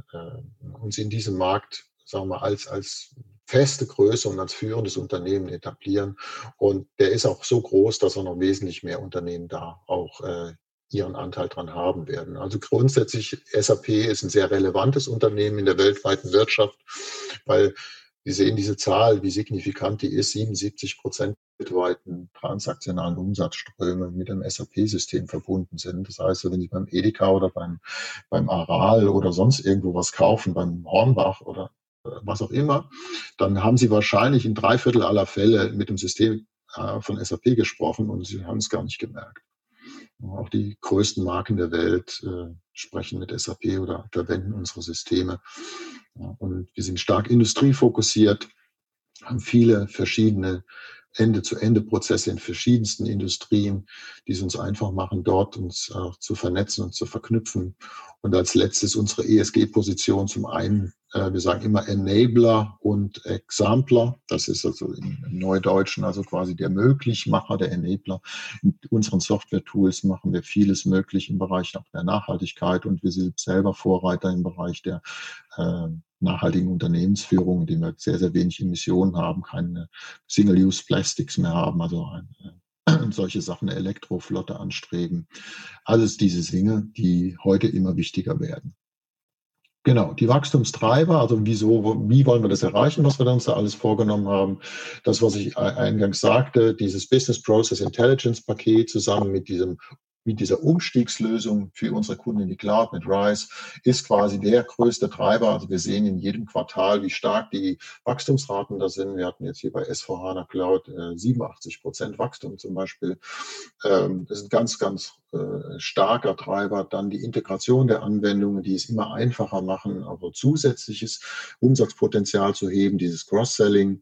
uns in diesem Markt, sagen wir mal, als, als feste Größe und als führendes Unternehmen etablieren. Und der ist auch so groß, dass er noch wesentlich mehr Unternehmen da auch äh, ihren Anteil dran haben werden. Also grundsätzlich, SAP ist ein sehr relevantes Unternehmen in der weltweiten Wirtschaft, weil wir sehen diese Zahl, wie signifikant die ist, 77 Prozent weltweiten transaktionalen Umsatzströme mit dem SAP-System verbunden sind. Das heißt, wenn Sie beim Edeka oder beim, beim Aral oder sonst irgendwo was kaufen, beim Hornbach oder was auch immer, dann haben Sie wahrscheinlich in drei Viertel aller Fälle mit dem System äh, von SAP gesprochen und Sie haben es gar nicht gemerkt. Auch die größten Marken der Welt äh, sprechen mit SAP oder verwenden unsere Systeme. Und wir sind stark industriefokussiert, haben viele verschiedene Ende-zu-Ende-Prozesse in verschiedensten Industrien, die es uns einfach machen, dort uns auch zu vernetzen und zu verknüpfen. Und als letztes unsere ESG-Position zum einen, äh, wir sagen immer Enabler und Exemplar. Das ist also im Neudeutschen also quasi der Möglichmacher, der Enabler. In unseren Software-Tools machen wir vieles möglich im Bereich auch der Nachhaltigkeit und wir sind selber Vorreiter im Bereich der äh, nachhaltigen Unternehmensführung, indem wir sehr, sehr wenig Emissionen haben, keine Single-Use-Plastics mehr haben, also ein, äh, solche Sachen, Elektroflotte anstreben. Alles diese Dinge, die heute immer wichtiger werden. Genau, die Wachstumstreiber, also wieso, wie wollen wir das erreichen, was wir uns da alles vorgenommen haben? Das, was ich eingangs sagte, dieses Business Process Intelligence Paket zusammen mit diesem mit dieser Umstiegslösung für unsere Kunden in die Cloud mit RISE ist quasi der größte Treiber. Also wir sehen in jedem Quartal, wie stark die Wachstumsraten da sind. Wir hatten jetzt hier bei S4HANA Cloud äh, 87 Prozent Wachstum zum Beispiel. Ähm, das ist ein ganz, ganz äh, starker Treiber. Dann die Integration der Anwendungen, die es immer einfacher machen, aber zusätzliches Umsatzpotenzial zu heben, dieses Cross-Selling.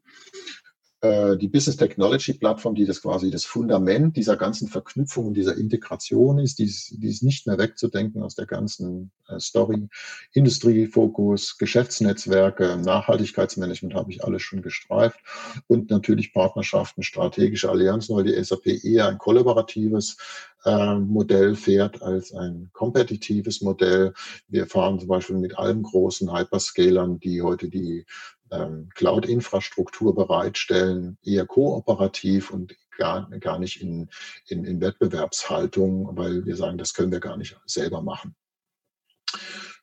Äh, die Business Technology Plattform, die das quasi das Fundament dieser ganzen Verknüpfung und dieser Integration ist, die ist, die ist nicht mehr wegzudenken aus der ganzen äh, Story. Industriefokus, Geschäftsnetzwerke, Nachhaltigkeitsmanagement habe ich alles schon gestreift und natürlich Partnerschaften, strategische Allianzen, weil die SAP eher ein kollaboratives äh, Modell fährt als ein kompetitives Modell. Wir fahren zum Beispiel mit allen großen Hyperscalern, die heute die ähm, Cloud-Infrastruktur bereitstellen, eher kooperativ und gar, gar nicht in, in, in Wettbewerbshaltung, weil wir sagen, das können wir gar nicht selber machen.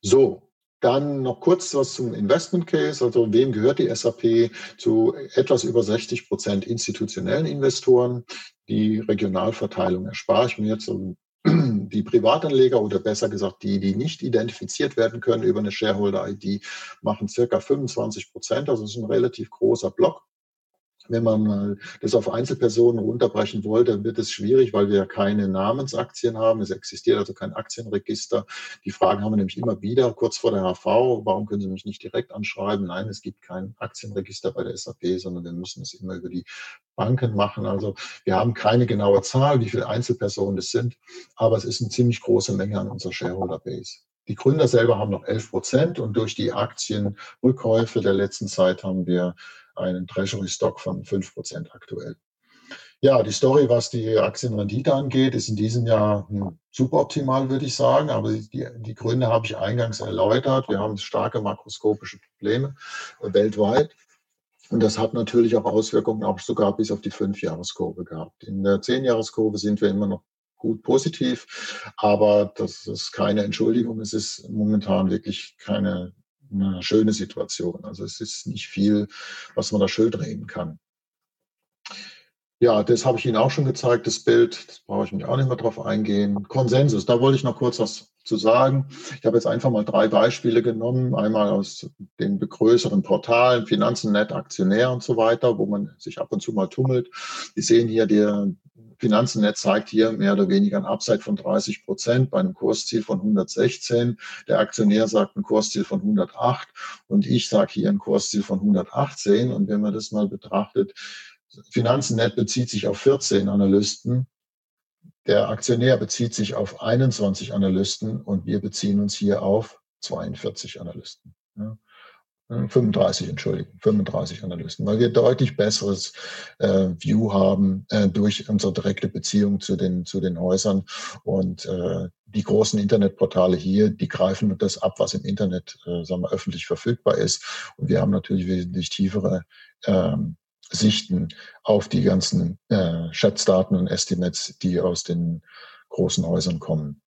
So, dann noch kurz was zum Investment Case. Also wem gehört die SAP? Zu etwas über 60 Prozent institutionellen Investoren. Die Regionalverteilung erspare ich mir jetzt die Privatanleger oder besser gesagt die, die nicht identifiziert werden können über eine Shareholder-ID, machen circa 25 Prozent. Also das ist ein relativ großer Block. Wenn man mal das auf Einzelpersonen runterbrechen wollte, dann wird es schwierig, weil wir keine Namensaktien haben. Es existiert also kein Aktienregister. Die Fragen haben wir nämlich immer wieder, kurz vor der HV, warum können Sie mich nicht direkt anschreiben? Nein, es gibt kein Aktienregister bei der SAP, sondern wir müssen es immer über die Banken machen. Also wir haben keine genaue Zahl, wie viele Einzelpersonen es sind, aber es ist eine ziemlich große Menge an unserer Shareholder Base. Die Gründer selber haben noch 11 Prozent und durch die Aktienrückkäufe der letzten Zeit haben wir einen Treasury Stock von 5 Prozent aktuell. Ja, die Story, was die Aktienrendite angeht, ist in diesem Jahr hm, suboptimal, würde ich sagen. Aber die, die Gründe habe ich eingangs erläutert. Wir haben starke makroskopische Probleme weltweit. Und das hat natürlich auch Auswirkungen auch sogar bis auf die Fünfjahreskurve gehabt. In der Zehnjahreskurve sind wir immer noch gut positiv, aber das ist keine Entschuldigung. Es ist momentan wirklich keine eine schöne Situation. Also es ist nicht viel, was man da schön drehen kann. Ja, das habe ich Ihnen auch schon gezeigt, das Bild. Das brauche ich mich auch nicht mehr drauf eingehen. Konsensus, da wollte ich noch kurz was zu sagen. Ich habe jetzt einfach mal drei Beispiele genommen. Einmal aus den größeren Portalen, Finanzen.net, Aktionär und so weiter, wo man sich ab und zu mal tummelt. Sie sehen hier der Finanzen.net zeigt hier mehr oder weniger ein Upside von 30 Prozent bei einem Kursziel von 116. Der Aktionär sagt ein Kursziel von 108 und ich sage hier ein Kursziel von 118. Und wenn man das mal betrachtet, Finanzen.net bezieht sich auf 14 Analysten. Der Aktionär bezieht sich auf 21 Analysten und wir beziehen uns hier auf 42 Analysten. Ja. 35, Entschuldigung, 35 Analysten, weil wir deutlich besseres äh, View haben äh, durch unsere direkte Beziehung zu den, zu den Häusern. Und äh, die großen Internetportale hier, die greifen das ab, was im Internet äh, sagen wir, öffentlich verfügbar ist. Und wir haben natürlich wesentlich tiefere ähm, Sichten auf die ganzen äh, Schätzdaten und Estimates, die aus den großen Häusern kommen.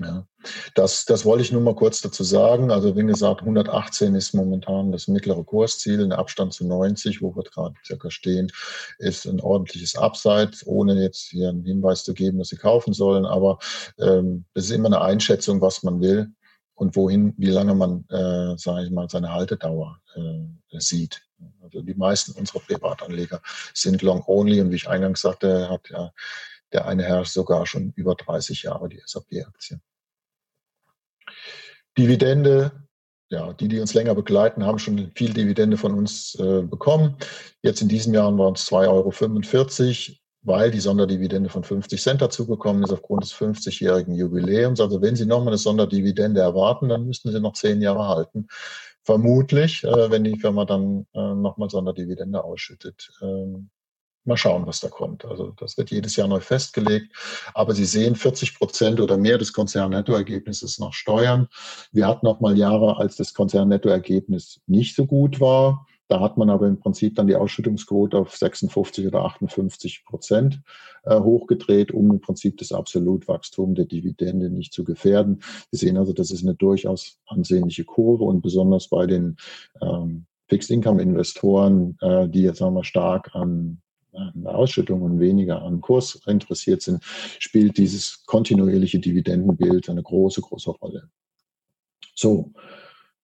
Ja. Das, das wollte ich nur mal kurz dazu sagen. Also wie gesagt, 118 ist momentan das mittlere Kursziel, ein Abstand zu 90, wo wir gerade circa stehen, ist ein ordentliches Upside, ohne jetzt hier einen Hinweis zu geben, dass Sie kaufen sollen. Aber ähm, ist immer eine Einschätzung, was man will und wohin, wie lange man, äh, sage ich mal, seine Haltedauer äh, sieht. Also die meisten unserer Privatanleger sind long only und wie ich eingangs sagte, hat ja Der eine herrscht sogar schon über 30 Jahre, die SAP-Aktie. Dividende, ja, die, die uns länger begleiten, haben schon viel Dividende von uns äh, bekommen. Jetzt in diesem Jahr waren es 2,45 Euro, weil die Sonderdividende von 50 Cent dazugekommen ist aufgrund des 50-jährigen Jubiläums. Also wenn Sie nochmal eine Sonderdividende erwarten, dann müssten Sie noch zehn Jahre halten. Vermutlich, äh, wenn die Firma dann äh, nochmal Sonderdividende ausschüttet. Ähm, Mal schauen, was da kommt. Also das wird jedes Jahr neu festgelegt. Aber Sie sehen, 40 Prozent oder mehr des Konzernnettoergebnisses nach Steuern. Wir hatten auch mal Jahre, als das Konzernnettoergebnis nicht so gut war. Da hat man aber im Prinzip dann die Ausschüttungsquote auf 56 oder 58 Prozent äh, hochgedreht, um im Prinzip das Absolutwachstum der Dividende nicht zu gefährden. Sie sehen also, das ist eine durchaus ansehnliche Kurve und besonders bei den ähm, Fixed-Income-Investoren, äh, die jetzt sagen wir stark an an Ausschüttung und weniger an Kurs interessiert sind, spielt dieses kontinuierliche Dividendenbild eine große, große Rolle. So,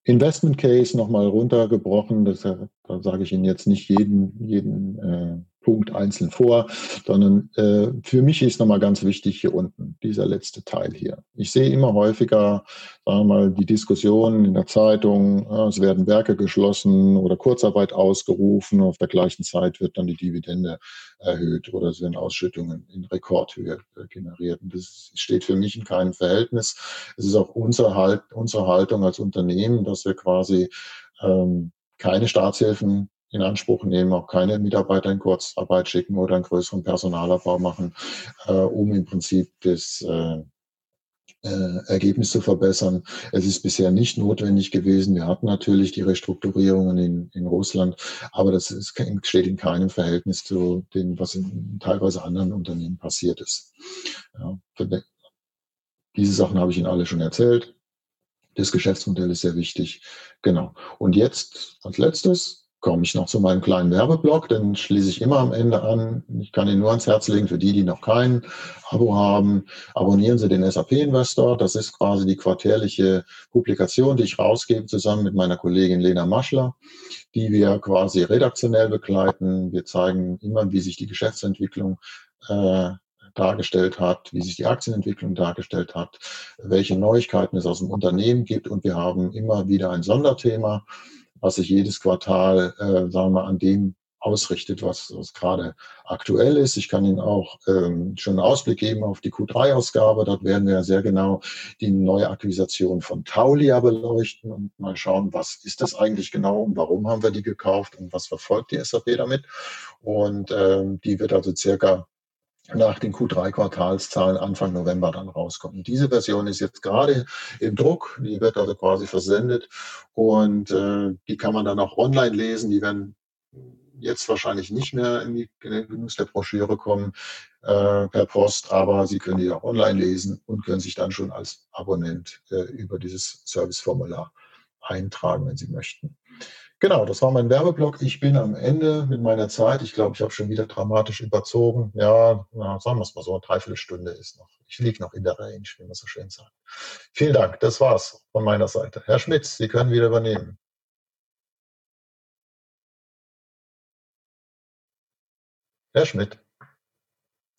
Investment Case nochmal runtergebrochen, das, da sage ich Ihnen jetzt nicht jeden, jeden äh, Punkt einzeln vor, sondern äh, für mich ist nochmal ganz wichtig hier unten, dieser letzte Teil hier. Ich sehe immer häufiger, sagen wir mal, die Diskussion in der Zeitung, ja, es werden Werke geschlossen oder Kurzarbeit ausgerufen, auf der gleichen Zeit wird dann die Dividende erhöht oder es werden Ausschüttungen in Rekordhöhe äh, generiert. Und das steht für mich in keinem Verhältnis. Es ist auch unsere, halt, unsere Haltung als Unternehmen, dass wir quasi ähm, keine Staatshilfen in Anspruch nehmen, auch keine Mitarbeiter in Kurzarbeit schicken oder einen größeren Personalabbau machen, äh, um im Prinzip das äh, äh, Ergebnis zu verbessern. Es ist bisher nicht notwendig gewesen. Wir hatten natürlich die Restrukturierungen in, in Russland, aber das ist, steht in keinem Verhältnis zu dem, was in teilweise anderen Unternehmen passiert ist. Ja, diese Sachen habe ich Ihnen alle schon erzählt. Das Geschäftsmodell ist sehr wichtig. Genau. Und jetzt als letztes komme ich noch zu meinem kleinen Werbeblock, den schließe ich immer am Ende an. Ich kann ihn nur ans Herz legen für die, die noch kein Abo haben. Abonnieren Sie den SAP Investor. Das ist quasi die quartärliche Publikation, die ich rausgebe, zusammen mit meiner Kollegin Lena Maschler, die wir quasi redaktionell begleiten. Wir zeigen immer, wie sich die Geschäftsentwicklung äh, dargestellt hat, wie sich die Aktienentwicklung dargestellt hat, welche Neuigkeiten es aus dem Unternehmen gibt. Und wir haben immer wieder ein Sonderthema was sich jedes Quartal, äh, sagen wir an dem ausrichtet, was, was gerade aktuell ist. Ich kann Ihnen auch ähm, schon einen Ausblick geben auf die Q3-Ausgabe. Dort werden wir sehr genau die neue Akquisition von Taulia beleuchten und mal schauen, was ist das eigentlich genau und warum haben wir die gekauft und was verfolgt die SAP damit. Und ähm, die wird also circa nach den Q3-Quartalszahlen Anfang November dann rauskommen. Diese Version ist jetzt gerade im Druck, die wird also quasi versendet und äh, die kann man dann auch online lesen. Die werden jetzt wahrscheinlich nicht mehr in, die, Genuss der Broschüre kommen äh, per Post, aber Sie können die auch online lesen und können sich dann schon als Abonnent äh, über dieses Serviceformular eintragen, wenn Sie möchten. Genau, das war mein Werbeblock. Ich bin am Ende mit meiner Zeit. Ich glaube, ich habe schon wieder dramatisch überzogen. Ja, na, sagen wir es mal so, eine Dreiviertelstunde ist noch. Ich liege noch in der Range, wie man so schön sagt. Vielen Dank, das war's von meiner Seite. Herr Schmitz, Sie können wieder übernehmen. Herr Schmidt.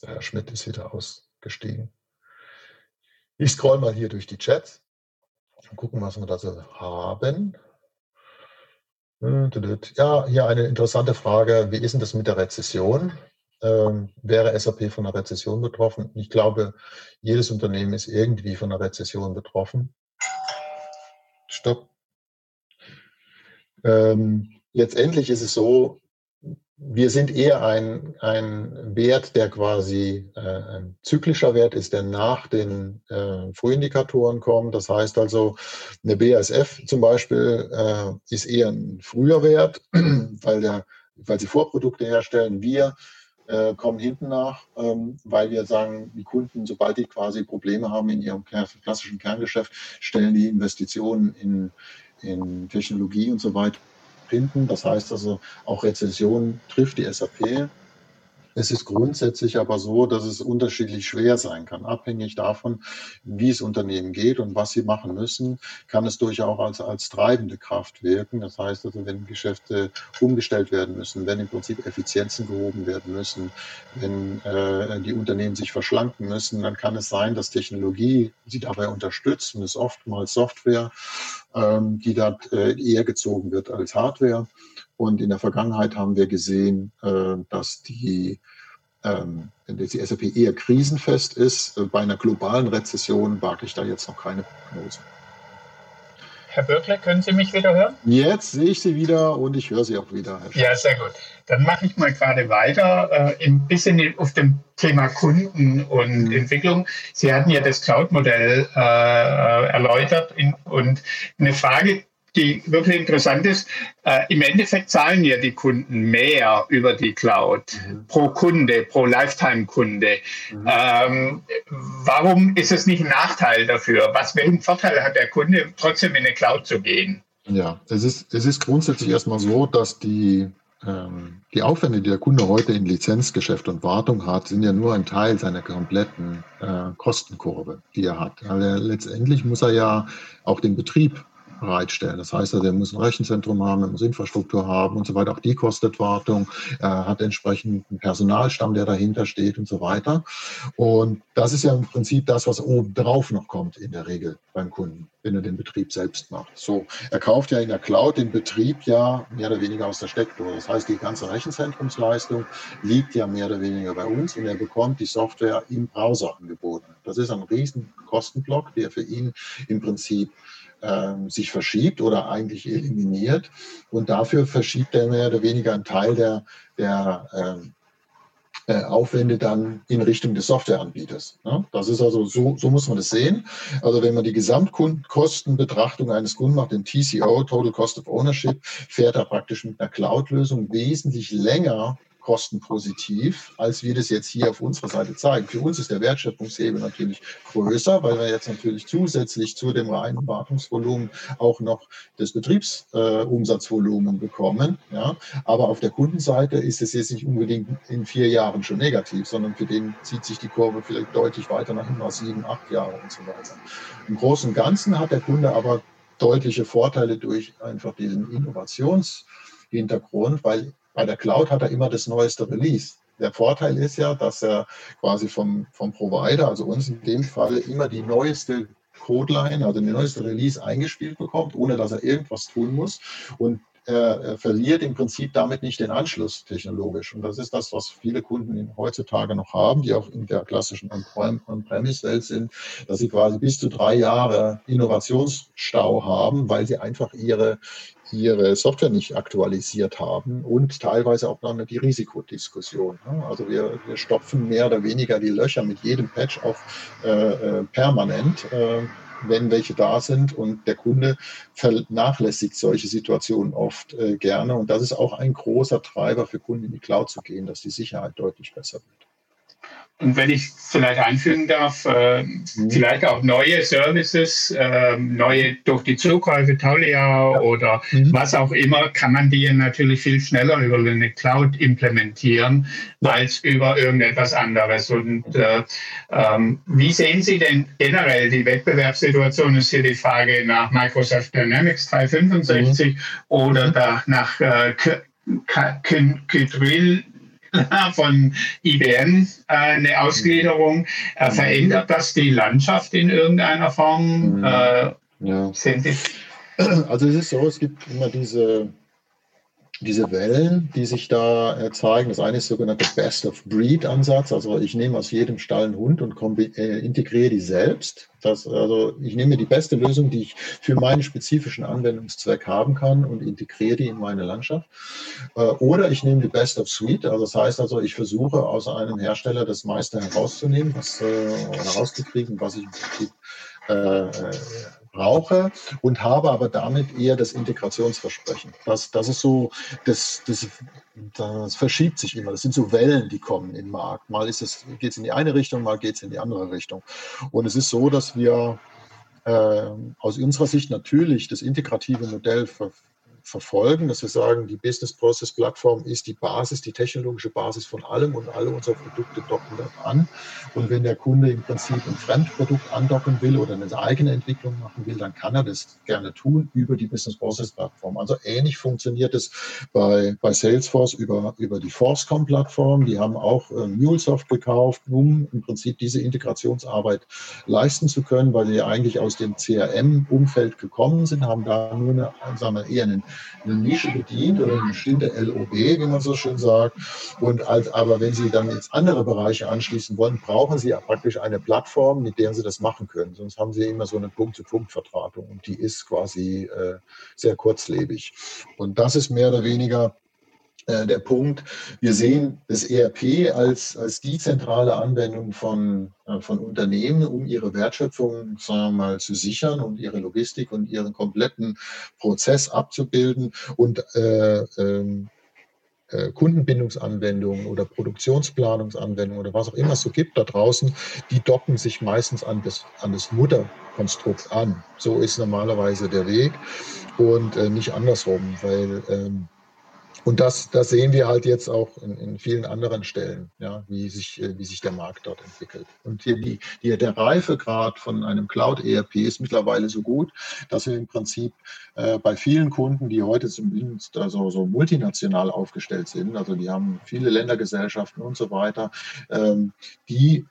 Herr Schmidt ist wieder ausgestiegen. Ich scroll mal hier durch die Chats und gucken, was wir da so haben. Hm, ja, hier eine interessante Frage. Wie ist denn das mit der Rezession? Ähm, wäre SAP von einer Rezession betroffen? Ich glaube, jedes Unternehmen ist irgendwie von einer Rezession betroffen. Stopp. Ähm, letztendlich ist es so, wir sind eher ein, ein Wert, der quasi äh, ein zyklischer Wert ist, der nach den äh, Frühindikatoren kommt. Das heißt also, eine BASF zum Beispiel äh, ist eher ein früher Wert, weil, der, weil sie Vorprodukte herstellen. Wir äh, kommen hinten nach, ähm, weil wir sagen, die Kunden, sobald die quasi Probleme haben in ihrem klassischen Kerngeschäft, stellen die Investitionen in, in Technologie und so weiter hinten. Das heißt also, auch Rezession trifft die SAP. Es ist grundsätzlich aber so, dass es unterschiedlich schwer sein kann. Abhängig davon, wie es Unternehmen geht und was sie machen müssen, kann es durchaus als, als treibende Kraft wirken. Das heißt also, wenn Geschäfte umgestellt werden müssen, wenn im Prinzip Effizienzen gehoben werden müssen, wenn äh, die Unternehmen sich verschlanken müssen, dann kann es sein, dass Technologie sie dabei unterstützt und es oftmals Software, ähm, die da äh, eher gezogen wird als Hardware. Und in der Vergangenheit haben wir gesehen, äh, dass die, ähm, die SAP eher krisenfest ist. Äh, bei einer globalen Rezession wage ich da jetzt noch keine Prognose. Herr Böckler, können Sie mich wieder hören? Jetzt sehe ich Sie wieder und ich höre Sie auch wieder. ja, sehr gut. Dann mache ich mal gerade weiter, äh, ein bisschen auf dem Thema Kunden und mhm. Entwicklung. Sie hatten ja das Cloud-Modell äh, erläutert in, und eine Frage, die wirklich interessant ist, äh, im Endeffekt zahlen ja die Kunden mehr über die Cloud mhm. pro Kunde, pro Lifetime-Kunde. Mhm. Ähm, warum ist es nicht ein Nachteil dafür? Was, welchen Vorteil hat der Kunde, trotzdem in eine Cloud zu gehen? Ja, es ist, es ist grundsätzlich erstmal so, dass die, ähm, die Aufwände, die der Kunde heute in Lizenzgeschäft und Wartung hat, sind ja nur ein Teil seiner kompletten äh, Kostenkurve, die er hat. Also letztendlich muss er ja auch den Betrieb bereitstellen. Das heißt, also, er muss ein Rechenzentrum haben, er muss Infrastruktur haben und so weiter. Auch die kostet Wartung. Er hat entsprechend einen Personalstamm, der dahinter steht und so weiter. Und das ist ja im Prinzip das, was oben drauf noch kommt in der Regel beim Kunden, wenn er den Betrieb selbst macht. So, er kauft ja in der Cloud den Betrieb ja mehr oder weniger aus der Steckdose. Das heißt, die ganze Rechenzentrumsleistung liegt ja mehr oder weniger bei uns und er bekommt die Software im Browser angeboten. Das ist ein riesen Kostenblock, der für ihn im Prinzip sich verschiebt oder eigentlich eliminiert. Und dafür verschiebt er mehr oder weniger einen Teil der, der ähm, äh, Aufwände dann in Richtung des Softwareanbieters. Ne? Das ist also so, so muss man das sehen. Also wenn man die Gesamtkostenbetrachtung eines Kunden macht, den TCO, Total Cost of Ownership, fährt er praktisch mit einer Cloud-Lösung wesentlich länger kostenpositiv, als wir das jetzt hier auf unserer Seite zeigen. Für uns ist der Wertschöpfungshebel natürlich größer, weil wir jetzt natürlich zusätzlich zu dem reinen Wartungsvolumen auch noch das Betriebsumsatzvolumen äh, bekommen. Ja. Aber auf der Kundenseite ist es jetzt nicht unbedingt in vier Jahren schon negativ, sondern für den zieht sich die Kurve vielleicht deutlich weiter nach hinten, sieben, acht Jahre und so weiter. Im Großen und Ganzen hat der Kunde aber deutliche Vorteile durch einfach diesen Innovationshintergrund, weil bei der Cloud hat er immer das neueste Release. Der Vorteil ist ja, dass er quasi vom, vom Provider, also uns in dem Fall, immer die neueste Codeline, also die neueste Release eingespielt bekommt, ohne dass er irgendwas tun muss. Und er verliert im Prinzip damit nicht den Anschluss technologisch. Und das ist das, was viele Kunden heutzutage noch haben, die auch in der klassischen On-Premise-Welt sind, dass sie quasi bis zu drei Jahre Innovationsstau haben, weil sie einfach ihre, ihre Software nicht aktualisiert haben und teilweise auch dann die Risikodiskussion. Ne? Also wir, wir stopfen mehr oder weniger die Löcher mit jedem Patch auch äh, äh permanent. Äh, wenn welche da sind. Und der Kunde vernachlässigt solche Situationen oft äh, gerne. Und das ist auch ein großer Treiber für Kunden in die Cloud zu gehen, dass die Sicherheit deutlich besser wird. Und wenn ich vielleicht einfügen darf, äh, mhm. vielleicht auch neue Services, äh, neue durch die Zukäufe, Taulia ja. oder mhm. was auch immer, kann man die natürlich viel schneller über eine Cloud implementieren als über irgendetwas anderes. Und äh, ähm, wie sehen Sie denn generell die Wettbewerbssituation? Ist hier die Frage nach Microsoft Dynamics 365 mhm. oder nach äh, Kyndryl von IBM äh, eine Ausgliederung. Äh, verändert das die Landschaft in irgendeiner Form? Mhm. Äh, ja. Also es ist so, es gibt immer diese diese Wellen, die sich da äh, zeigen. Das eine ist sogenannte Best-of-Breed-Ansatz. Also ich nehme aus jedem Stall einen Hund und äh, integriere die selbst. Das, also ich nehme die beste Lösung, die ich für meinen spezifischen Anwendungszweck haben kann und integriere die in meine Landschaft. Äh, oder ich nehme die Best-of-Suite. Also das heißt also, ich versuche aus einem Hersteller das meiste herauszunehmen, was äh, herauszukriegen, was ich im Prinzip äh, brauche und habe aber damit eher das Integrationsversprechen. Das, das ist so, das, das, das verschiebt sich immer. Das sind so Wellen, die kommen im Markt. Mal geht es in die eine Richtung, mal geht es in die andere Richtung. Und es ist so, dass wir äh, aus unserer Sicht natürlich das integrative Modell ver verfolgen, dass wir sagen, die Business Process Plattform ist die Basis, die technologische Basis von allem und alle unsere Produkte docken dort an. Und wenn der Kunde im Prinzip ein Fremdprodukt andocken will oder eine eigene Entwicklung machen will, dann kann er das gerne tun über die Business Process Plattform. Also ähnlich funktioniert es bei, bei Salesforce über, über die Forcecom Plattform. Die haben auch äh, MuleSoft gekauft, um im Prinzip diese Integrationsarbeit leisten zu können, weil sie eigentlich aus dem CRM-Umfeld gekommen sind, haben da nur eine, sagen wir, eher eine, eine Nische bedient oder eine bestimmte LOB, wie man so schön sagt. Und als, aber wenn Sie dann jetzt andere Bereiche anschließen wollen, brauchen Sie praktisch eine Plattform, mit der Sie das machen können. Sonst haben Sie immer so eine Punkt-zu-Punkt-Vertratung und die ist quasi äh, sehr kurzlebig. Und das ist mehr oder weniger äh, der Punkt. Wir sehen das ERP als, als die zentrale Anwendung von, äh, von Unternehmen, um ihre Wertschöpfung sagen wir mal, zu sichern und ihre Logistik und ihren kompletten Prozess abzubilden und äh, ähm, äh, Kundenbindungsanwendungen oder Produktionsplanungsanwendungen oder was auch immer es so gibt da draußen, die docken sich meistens an das, an das Mutterkonstrukt an. So ist normalerweise der Weg und äh, nicht andersrum, weil ähm, und das, das sehen wir halt jetzt auch in, in vielen anderen Stellen, ja, wie sich, äh, wie sich der Markt dort entwickelt. Und hier die, die, der Reifegrad von einem Cloud-ERP ist mittlerweile so gut, dass wir im Prinzip äh, bei vielen Kunden, die heute zumindest also so multinational aufgestellt sind, also die haben viele Ländergesellschaften und so weiter, ähm, die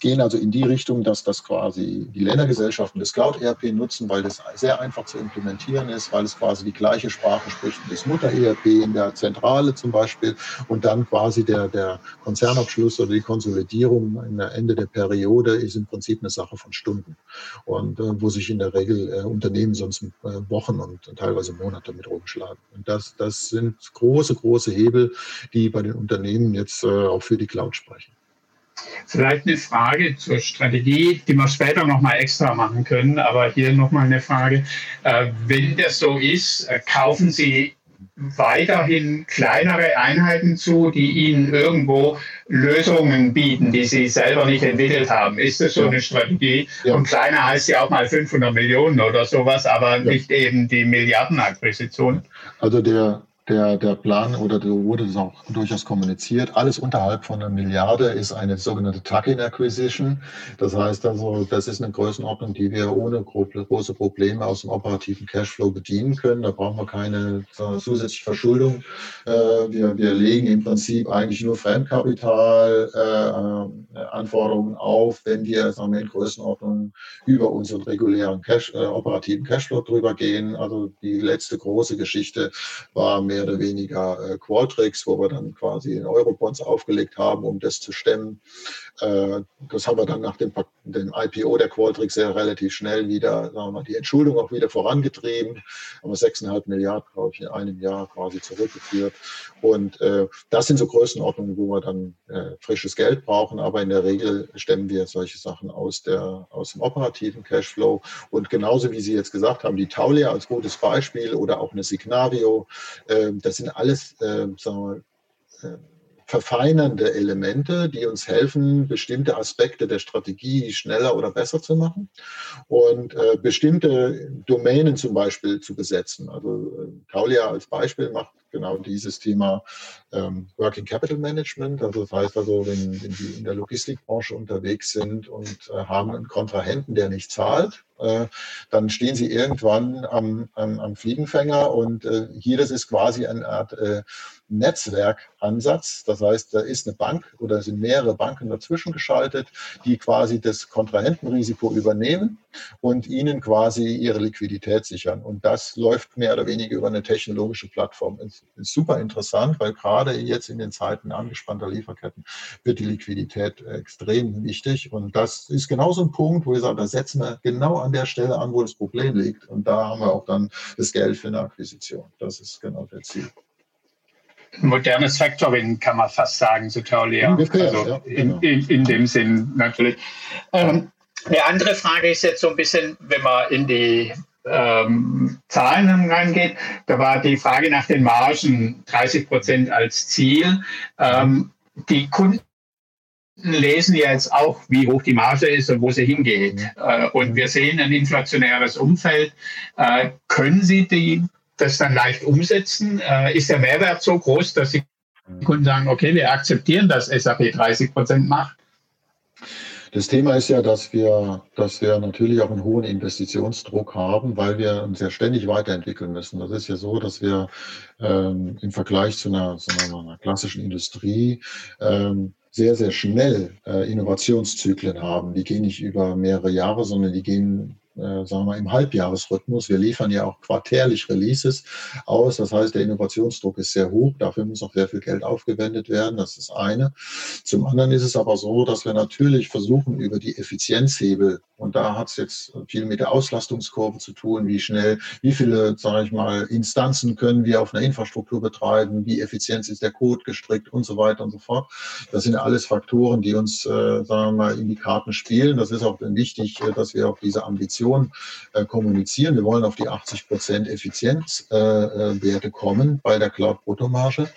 gehen also in die Richtung, dass das quasi die Ländergesellschaften des Cloud-ERP nutzen, weil das sehr einfach zu implementieren ist, weil es quasi die gleiche Sprache spricht wie das Mutter-ERP in der Zentrale zum Beispiel und dann quasi der, der Konzernabschluss oder die Konsolidierung am Ende der Periode ist im Prinzip eine Sache von Stunden und äh, wo sich in der Regel äh, Unternehmen sonst äh, Wochen und teilweise Monate mit rumschlagen. Und das, das sind große, große Hebel, die bei den Unternehmen jetzt äh, auch für die Cloud sprechen. Vielleicht eine Frage zur Strategie, die wir später nochmal extra machen können, aber hier nochmal eine Frage. Äh, wenn das so ist, äh, kaufen Sie weiterhin kleinere Einheiten zu, die Ihnen irgendwo Lösungen bieten, die Sie selber nicht entwickelt haben. Ist das so eine Strategie? Ja. Und kleiner heißt ja auch mal 500 Millionen oder sowas, aber ja. nicht eben die Milliardenakquisition. Also der, der, der Plan oder der wurde das auch durchaus kommuniziert. Alles unterhalb von einer Milliarde ist eine sogenannte Tuck-in Acquisition. Das heißt also, das ist eine Größenordnung, die wir ohne große Probleme aus dem operativen Cashflow bedienen können. Da brauchen wir keine zusätzliche Verschuldung. Äh, wir, wir legen im Prinzip eigentlich nur Fremdkapitalanforderungen äh, auf, wenn wir, sagen wir in Größenordnung über unseren regulären Cash, äh, operativen Cashflow drüber gehen. Also die letzte große Geschichte war mehr mehr oder weniger äh, Qualtrics, wo wir dann quasi in Eurobonds aufgelegt haben, um das zu stemmen. Äh, das haben wir dann nach dem, dem IPO der Qualtrics sehr relativ schnell wieder, sagen wir mal, die Entschuldung auch wieder vorangetrieben. Haben wir 6,5 Milliarden, glaube ich, in einem Jahr quasi zurückgeführt. Und äh, das sind so Größenordnungen, wo wir dann äh, frisches Geld brauchen. Aber in der Regel stemmen wir solche Sachen aus, der, aus dem operativen Cashflow. Und genauso wie Sie jetzt gesagt haben, die Taulia als gutes Beispiel oder auch eine Signario, äh, das sind alles, äh, sagen wir, äh, verfeinernde Elemente, die uns helfen, bestimmte Aspekte der Strategie schneller oder besser zu machen und äh, bestimmte Domänen zum Beispiel zu besetzen. Also äh, Taulia als Beispiel macht genau dieses Thema ähm, Working Capital Management. Also das heißt also, wenn, wenn Sie in der Logistikbranche unterwegs sind und äh, haben einen Kontrahenten, der nicht zahlt, äh, dann stehen Sie irgendwann am, am, am Fliegenfänger und äh, hier das ist quasi eine Art äh, Netzwerkansatz. Das heißt, da ist eine Bank oder sind mehrere Banken dazwischen geschaltet, die quasi das Kontrahentenrisiko übernehmen und ihnen quasi ihre Liquidität sichern. Und das läuft mehr oder weniger über eine technologische Plattform. Super interessant, weil gerade jetzt in den Zeiten angespannter Lieferketten wird die Liquidität extrem wichtig. Und das ist genau so ein Punkt, wo wir sagen, da setzen wir genau an der Stelle an, wo das Problem liegt. Und da haben wir auch dann das Geld für eine Akquisition. Das ist genau der Ziel modernes Factoring, kann man fast sagen, so Taulia. Ungefähr, also ja, genau. in, in, in, dem Sinn natürlich. Ähm, eine andere Frage ist jetzt so ein bisschen, wenn man in die ähm, Zahlen reingeht, da war die Frage nach den Margen 30 Prozent als Ziel. Ähm, die Kunden lesen ja jetzt auch, wie hoch die Marge ist und wo sie hingeht. Äh, und wir sehen ein inflationäres Umfeld. Äh, können Sie die das dann leicht umsetzen? Äh, ist der Mehrwert so groß, dass die Kunden sagen, okay, wir akzeptieren, dass SAP 30 Prozent macht? Das Thema ist ja, dass wir, dass wir natürlich auch einen hohen Investitionsdruck haben, weil wir uns ja ständig weiterentwickeln müssen. Das ist ja so, dass wir ähm, im Vergleich zu einer, zu einer klassischen Industrie ähm, sehr, sehr schnell äh, Innovationszyklen haben. Die gehen nicht über mehrere Jahre, sondern die gehen äh, sagen wir, im Halbjahresrhythmus. Wir liefern ja auch quartärlich Releases aus. Das heißt, der Innovationsdruck ist sehr hoch. Dafür muss noch sehr viel Geld aufgewendet werden. Das ist eine. Zum anderen ist es aber so, dass wir natürlich versuchen, über die Effizienzhebel, und da hat es jetzt viel mit der Auslastungskurve zu tun, wie schnell, wie viele, sage ich mal, Instanzen können wir auf einer Infrastruktur betreiben, wie effizient ist der Code gestrickt und so weiter und so fort. Das sind alles Faktoren, die uns, äh, sagen wir mal, in die Karten spielen. Das ist auch wichtig, äh, dass wir auf diese Ambition Kommunikation äh, kommunizieren. Wir wollen auf die 80 Prozent Effizienzwerte äh, äh kommen bei der Cloud-Bruttomarge.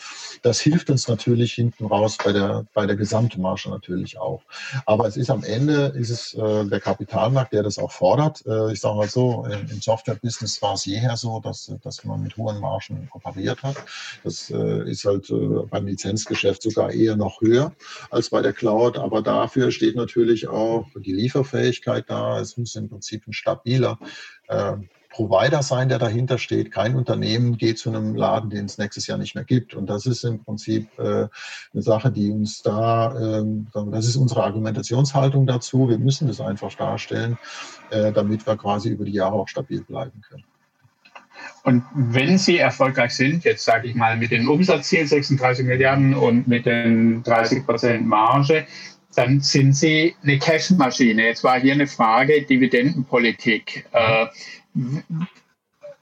Das hilft uns natürlich hinten raus bei der, bei der Gesamtmarge natürlich auch. Aber es ist am Ende, ist es äh, der Kapitalmarkt, der das auch fordert. Äh, ich sage mal so, im Software-Business war es jeher so, dass, dass man mit hohen Margen operiert hat. Das äh, ist halt äh, beim Lizenzgeschäft sogar eher noch höher als bei der Cloud. Aber dafür steht natürlich auch die Lieferfähigkeit da. Es muss im Prinzip ein stabiler äh, Provider sein, der dahinter steht. Kein Unternehmen geht zu einem Laden, den es nächstes Jahr nicht mehr gibt. Und das ist im Prinzip äh, eine Sache, die uns da, äh, das ist unsere Argumentationshaltung dazu. Wir müssen das einfach darstellen, äh, damit wir quasi über die Jahre auch stabil bleiben können. Und wenn Sie erfolgreich sind, jetzt sage ich mal mit dem Umsatzziel 36 Milliarden und mit den 30 Prozent Marge, dann sind Sie eine Cashmaschine. Jetzt war hier eine Frage Dividendenpolitik. Äh,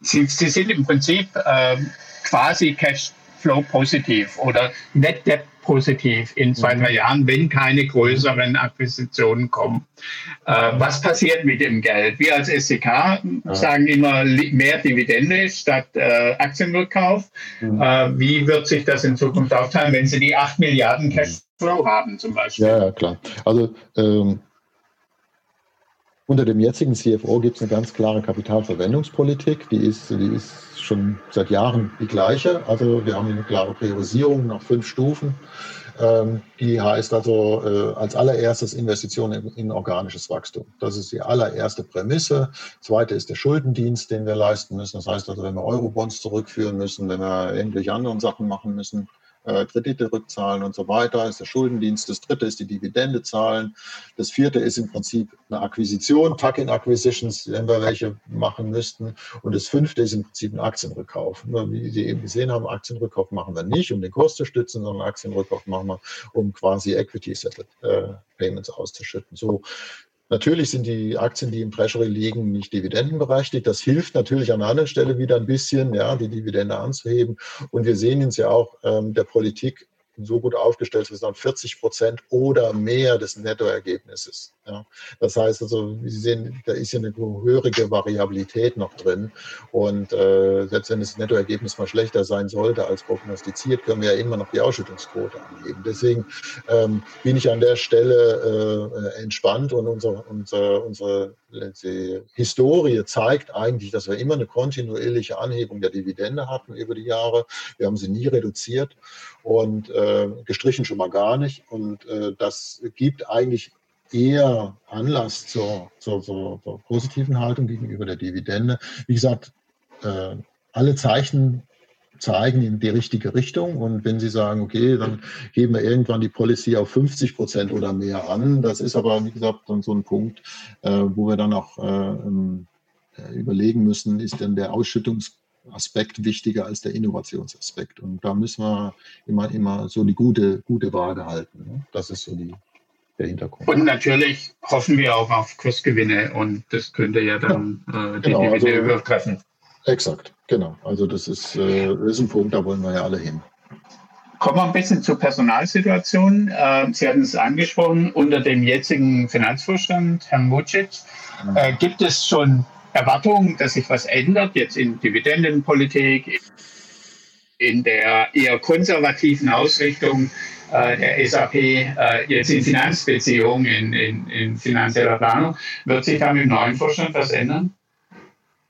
Sie, Sie, sind im Prinzip äh, quasi Cashflow positiv oder Net Debt positiv in zwei, drei. Jahren, wenn keine größeren Akquisitionen kommen. Äh, was passiert mit dem Geld? Wir als SEK sagen immer mehr Dividende statt äh, Aktienrückkauf. Mhm. Äh, wie wird sich das in Zukunft aufteilen, wenn Sie die 8 Milliarden Cashflow haben zum Beispiel? Ja, ja klar. Also ähm, unter dem jetzigen CFO gibt es eine ganz klare Kapitalverwendungspolitik. Die ist, die ist schon seit Jahren die gleiche. Also wir haben eine klare Priorisierung nach fünf Stufen. Ähm, die heißt also äh, als allererstes Investitionen in, organisches Wachstum. Das ist die allererste Prämisse. Zweite ist der Schuldendienst, den wir leisten müssen. Das heißt also, wenn wir Eurobonds zurückführen müssen, wenn wir irgendwelche anderen Sachen machen müssen, äh, Kredite rückzahlen und so weiter, ist der Schuldendienst. Das dritte ist die Dividende zahlen. Das vierte ist im Prinzip eine Akquisition, Tuck-in-Acquisitions, wenn wir welche machen müssten. Und das fünfte ist im Prinzip ein Aktienrückkauf. Nur wie Sie eben gesehen haben, Aktienrückkauf machen wir nicht, um den Kurs zu stützen, sondern Aktienrückkauf machen wir, um quasi Equity-Settled äh, auszuschütten. So Natürlich sind die Aktien, die im Treasury liegen, nicht dividendenberechtigt. Das hilft natürlich an einer Stelle wieder ein bisschen, ja, die Dividende anzuheben. Und wir sehen uns ja auch ähm, der Politik so gut aufgestellt, wir sind 40 Prozent oder mehr des Nettoergebnisses. Ja. Das heißt also, wie Sie sehen, da ist ja eine höhere Variabilität noch drin. Und äh, selbst wenn das Nettoergebnis mal schlechter sein sollte als prognostiziert, können wir ja immer noch die Ausschüttungsquote angeben. Deswegen ähm, bin ich an der Stelle äh, entspannt und unsere, unsere, unsere die Historie zeigt eigentlich, dass wir immer eine kontinuierliche Anhebung der Dividende hatten über die Jahre. Wir haben sie nie reduziert und äh, gestrichen schon mal gar nicht. Und äh, das gibt eigentlich eher Anlass zur, zur, zur, zur, positiven Haltung gegenüber der Dividende. Wie gesagt, äh, alle Zeichen zeigen in die richtige Richtung. Und wenn Sie sagen, okay, dann geben wir irgendwann die Policy auf 50 Prozent oder mehr an, das ist aber, wie gesagt, dann so ein Punkt, äh, wo wir dann auch äh, ähm, äh überlegen müssen, ist denn der Ausschüttungs Aspekt wichtiger als der Innovationsaspekt. Und da müssen wir immer, immer so die gute, gute Waage halten. Ne? Das ist so die, der Hintergrund. Und natürlich hoffen wir auch auf Kursgewinne und das könnte ja dann ja, äh, die genau, also, übertreffen. Exakt, genau. Also das ist, äh, ist ein Punkt, da wollen wir ja alle hin. Kommen wir ein bisschen zur Personalsituation. Äh, Sie hatten es angesprochen, unter dem jetzigen Finanzvorstand, Herrn Mucic, mhm. äh, gibt es schon Erwartung, dass sich was ändert, jetzt in Dividendenpolitik, in der eher konservativen Ausrichtung äh, der SAP, äh, jetzt in Finanzbeziehungen, in, in, in finanzieller Planung. Wird sich da mit dem neuen Vorstand was ändern?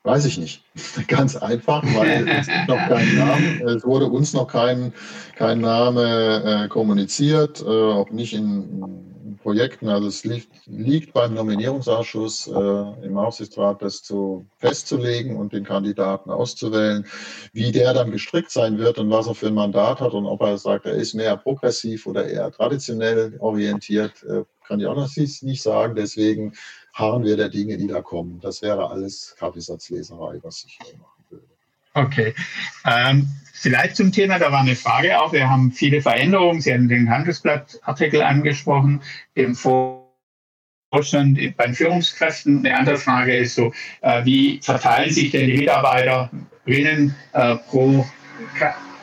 Weiß ich nicht. Ganz einfach, weil es gibt noch keinen Namen. Es wurde uns noch kein, kein Name äh, kommuniziert, äh, auch nicht in Projekten. Also es liegt, liegt beim Nominierungsausschuss äh, im Aufsichtsrat, das zu festzulegen und den Kandidaten auszuwählen. Wie der dann gestrickt sein wird und was er für ein Mandat hat und ob er sagt, er ist mehr progressiv oder eher traditionell orientiert, äh, kann ich auch noch nicht sagen. Deswegen harren wir der Dinge, die da kommen. Das wäre alles Kaffeesatzleserei, was ich hier würde. Okay. Ähm, vielleicht zum Thema, da war eine Frage auch. Wir haben viele Veränderungen. Sie haben den Handelsblattartikel angesprochen, im Vorstand bei den Führungskräften. Eine andere Frage ist so, äh, wie verteilen sich denn die Mitarbeiterinnen äh, pro,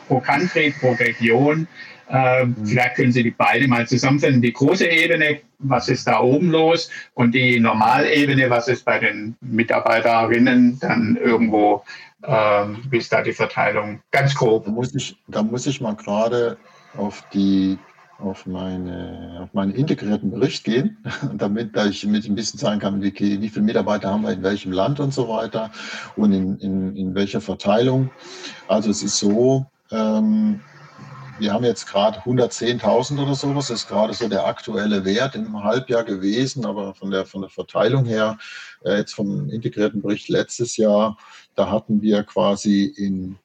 pro Country, pro Region? Äh, mhm. Vielleicht können Sie die beide mal zusammenfassen. Die große Ebene, was ist da oben los? Und die Normalebene, was ist bei den Mitarbeiterinnen dann irgendwo? Äh, wie ist da die Verteilung? Ganz grob. Da muss ich, da muss ich mal gerade auf die auf, meine, auf meinen integrierten Bericht gehen, damit ich mit ein bisschen sagen kann, wie, wie viele Mitarbeiter haben wir in welchem Land und so weiter und in, in, in welcher Verteilung. Also es ist so, ähm, wir haben jetzt gerade 110.000 oder sowas, das ist gerade so der aktuelle Wert im Halbjahr gewesen, aber von der, von der Verteilung her, äh, jetzt vom integrierten Bericht letztes Jahr, da hatten wir quasi in,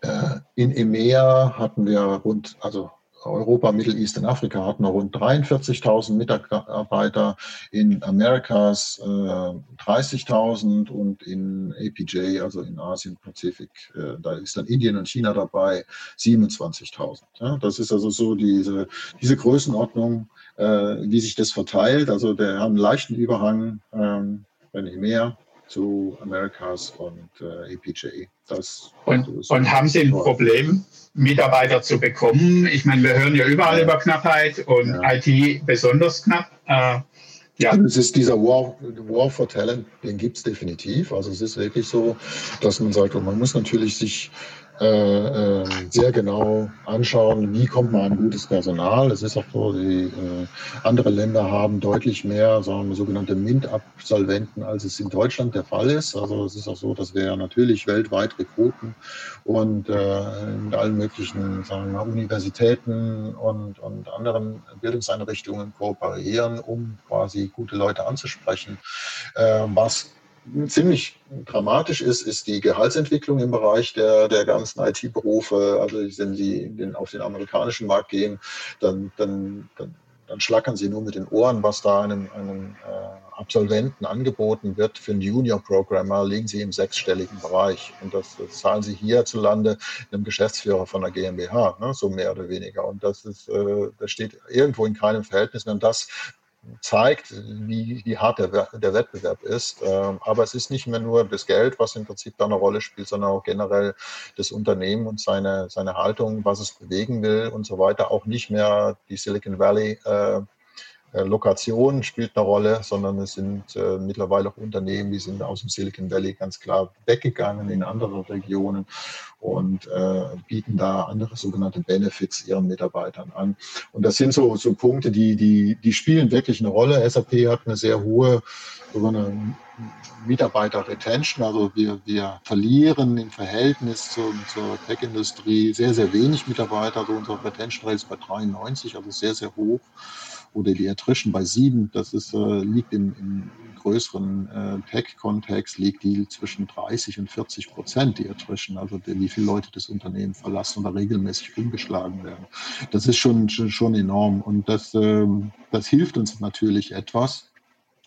äh, in EMEA hatten wir rund, also Europa, Middle East und Afrika hatten wir rund 43.000 Mitarbeiter, in Americas äh, 30.000 und in APJ, also in Asien, Pazifik, äh, da ist dann Indien und China dabei, 27.000. Ja, das ist also so diese, diese Größenordnung, äh, wie sich das verteilt. Also wir haben einen leichten Überhang, ähm, wenn nicht mehr, zu Americas und äh, APJ. Das, und, das und haben Sie ein Problem, Mitarbeiter zu bekommen? Ich meine, wir hören ja überall ja. über Knappheit und ja. IT besonders knapp. Äh, ja. Es ist dieser War, War for Talent, den gibt es definitiv. Also es ist wirklich so, dass man sagt, man muss natürlich sich äh, äh, sehr genau anschauen, wie kommt man an gutes Personal. Es ist auch so, die äh, andere Länder haben deutlich mehr sagen wir, sogenannte MINT-Absolventen, als es in Deutschland der Fall ist. Also es ist auch so, dass wir natürlich weltweit rekruten und äh, in allen möglichen sagen wir, Universitäten und, und anderen Bildungseinrichtungen kooperieren, um quasi gute Leute anzusprechen. Äh, was ziemlich dramatisch ist, ist die Gehaltsentwicklung im Bereich der, der ganzen IT-Berufe. Also wenn Sie den, auf den amerikanischen Markt gehen, dann, dann, dann, dann, schlackern Sie nur mit den Ohren, was da einem, einem äh, Absolventen angeboten wird. Für einen Junior-Programmer liegen Sie im sechsstelligen Bereich. Und das, das, zahlen Sie hierzulande einem Geschäftsführer von der GmbH, ne, so mehr oder weniger. Und das, ist, äh, das steht irgendwo in keinem Verhältnis. Und das zeigt, wie, wie hart der, der Wettbewerb ist. Ähm, aber es ist nicht mehr nur das Geld, was im Prinzip da eine Rolle spielt, sondern auch generell das Unternehmen und seine, seine Haltung, was es bewegen will und so weiter. Auch nicht mehr die Silicon Valley äh, Lokation spielt eine Rolle, sondern es sind äh, mittlerweile auch Unternehmen, die sind aus dem Silicon Valley ganz klar weggegangen in andere Regionen und äh, bieten da andere sogenannte Benefits ihren Mitarbeitern an. Und das sind so, so Punkte, die, die, die spielen wirklich eine Rolle. SAP hat eine sehr hohe Mitarbeiter-Retention, also wir, wir verlieren im Verhältnis zur, zur Tech-Industrie sehr, sehr wenig Mitarbeiter. Also unsere Retention Rate ist bei 93, also sehr, sehr hoch oder die Attrition bei sieben, das ist, äh, liegt im, im größeren äh, Tech-Kontext, liegt die zwischen 30 und 40 Prozent, die Attrition, also die, wie viele Leute das Unternehmen verlassen oder regelmäßig umgeschlagen werden. Das ist schon, schon, schon enorm und das, äh, das hilft uns natürlich etwas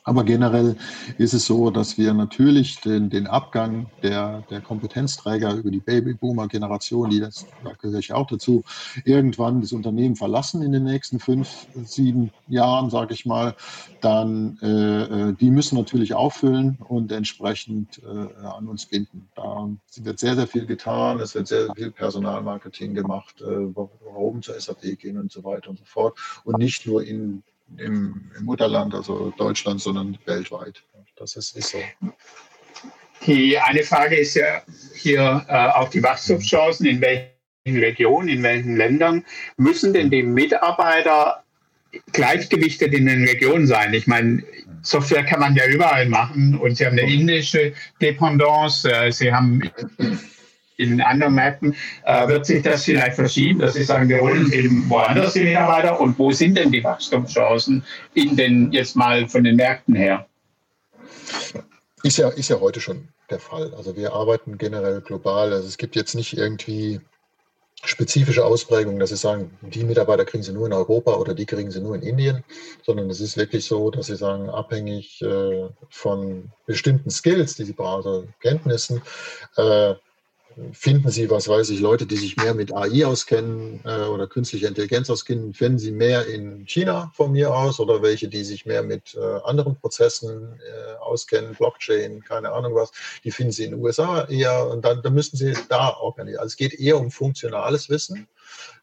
aber generell ist es so, dass wir natürlich den, den Abgang der, der Kompetenzträger über die Babyboomer-Generation, die das, da gehöre ich auch dazu, irgendwann das Unternehmen verlassen in den nächsten fünf, sieben Jahren, sage ich mal, dann äh, äh, die müssen natürlich auffüllen und entsprechend äh, an uns binden. Da wird sehr, sehr viel getan, es wird sehr, viel Personalmarketing gemacht, äh, warum zur SAP gehen und so weiter und so fort. Und nicht nur in im, im Mutterland, also Deutschland, sondern weltweit. Das ist, ist so. Die eine Frage ist ja hier äh, auch die Wachstumschancen, in welchen Regionen, in welchen Ländern müssen denn die Mitarbeiter gleichgewichtet in den Regionen sein? Ich meine, Software kann man ja überall machen und Sie haben eine indische Dependance, äh, Sie haben in anderen Märkten, äh, wird sich das vielleicht verschieben, dass Sie sagen, wir holen eben woanders die Mitarbeiter und wo sind denn die Wachstumschancen in den, jetzt mal von den Märkten her? Ist ja, ist ja heute schon der Fall. Also wir arbeiten generell global. Also es gibt jetzt nicht irgendwie spezifische Ausprägungen, dass sie sagen, die Mitarbeiter kriegen sie nur in Europa oder die kriegen sie nur in Indien, sondern es ist wirklich so, dass sie sagen, abhängig äh, von bestimmten Skills, die sie brauchen, also Kenntnissen, äh, finden Sie, was weiß ich, Leute, die sich mehr mit AI auskennen äh, oder künstlicher Intelligenz auskennen, finden Sie mehr in China von mir aus oder welche, die sich mehr mit äh, anderen Prozessen äh, auskennen, Blockchain, keine Ahnung was, die finden Sie in den USA eher und dann, dann müssen Sie da organisieren. Also es geht eher um funktionales Wissen,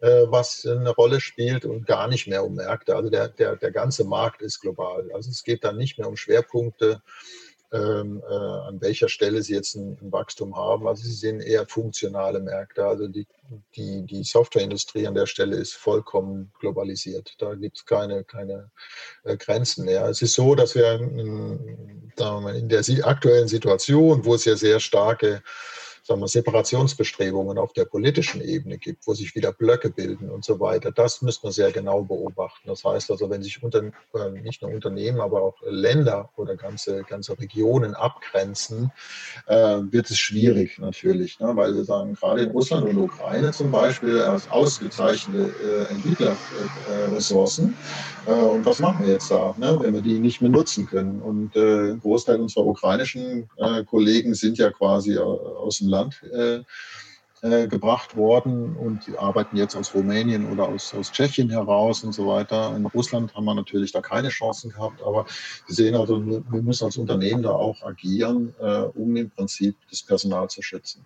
äh, was eine Rolle spielt und gar nicht mehr um Märkte. Also der, der, der ganze Markt ist global. Also es geht dann nicht mehr um Schwerpunkte ähm, äh, an welcher Stelle sie jetzt ein, ein, Wachstum haben. Also sie sehen eher funktionale Märkte. Also die, die, die Softwareindustrie an der Stelle ist vollkommen globalisiert. Da gibt es keine, keine äh, Grenzen mehr. Es ist so, dass wir in, in der aktuellen Situation, wo es ja sehr starke sagen wir, Separationsbestrebungen auf der politischen Ebene gibt, wo sich wieder Blöcke bilden und so weiter. Das müssen wir sehr genau beobachten. Das heißt also, wenn sich unter, äh, nicht nur Unternehmen, aber auch Länder oder ganze, ganze Regionen abgrenzen, äh, wird es schwierig natürlich, ne? weil wir sagen, gerade in Russland und Ukraine zum Beispiel ausgezeichnete äh, Entwicklerressourcen. Und was machen wir jetzt da, ne? wenn wir die nicht mehr nutzen können? Und ein Großteil unserer ukrainischen Kollegen sind ja quasi aus dem Land Land äh, äh, gebracht worden und die arbeiten jetzt aus Rumänien oder aus, aus Tschechien heraus und so weiter. In Russland haben wir natürlich da keine Chancen gehabt, aber wir sehen also, wir müssen als Unternehmen da auch agieren, äh, um im Prinzip das Personal zu schützen.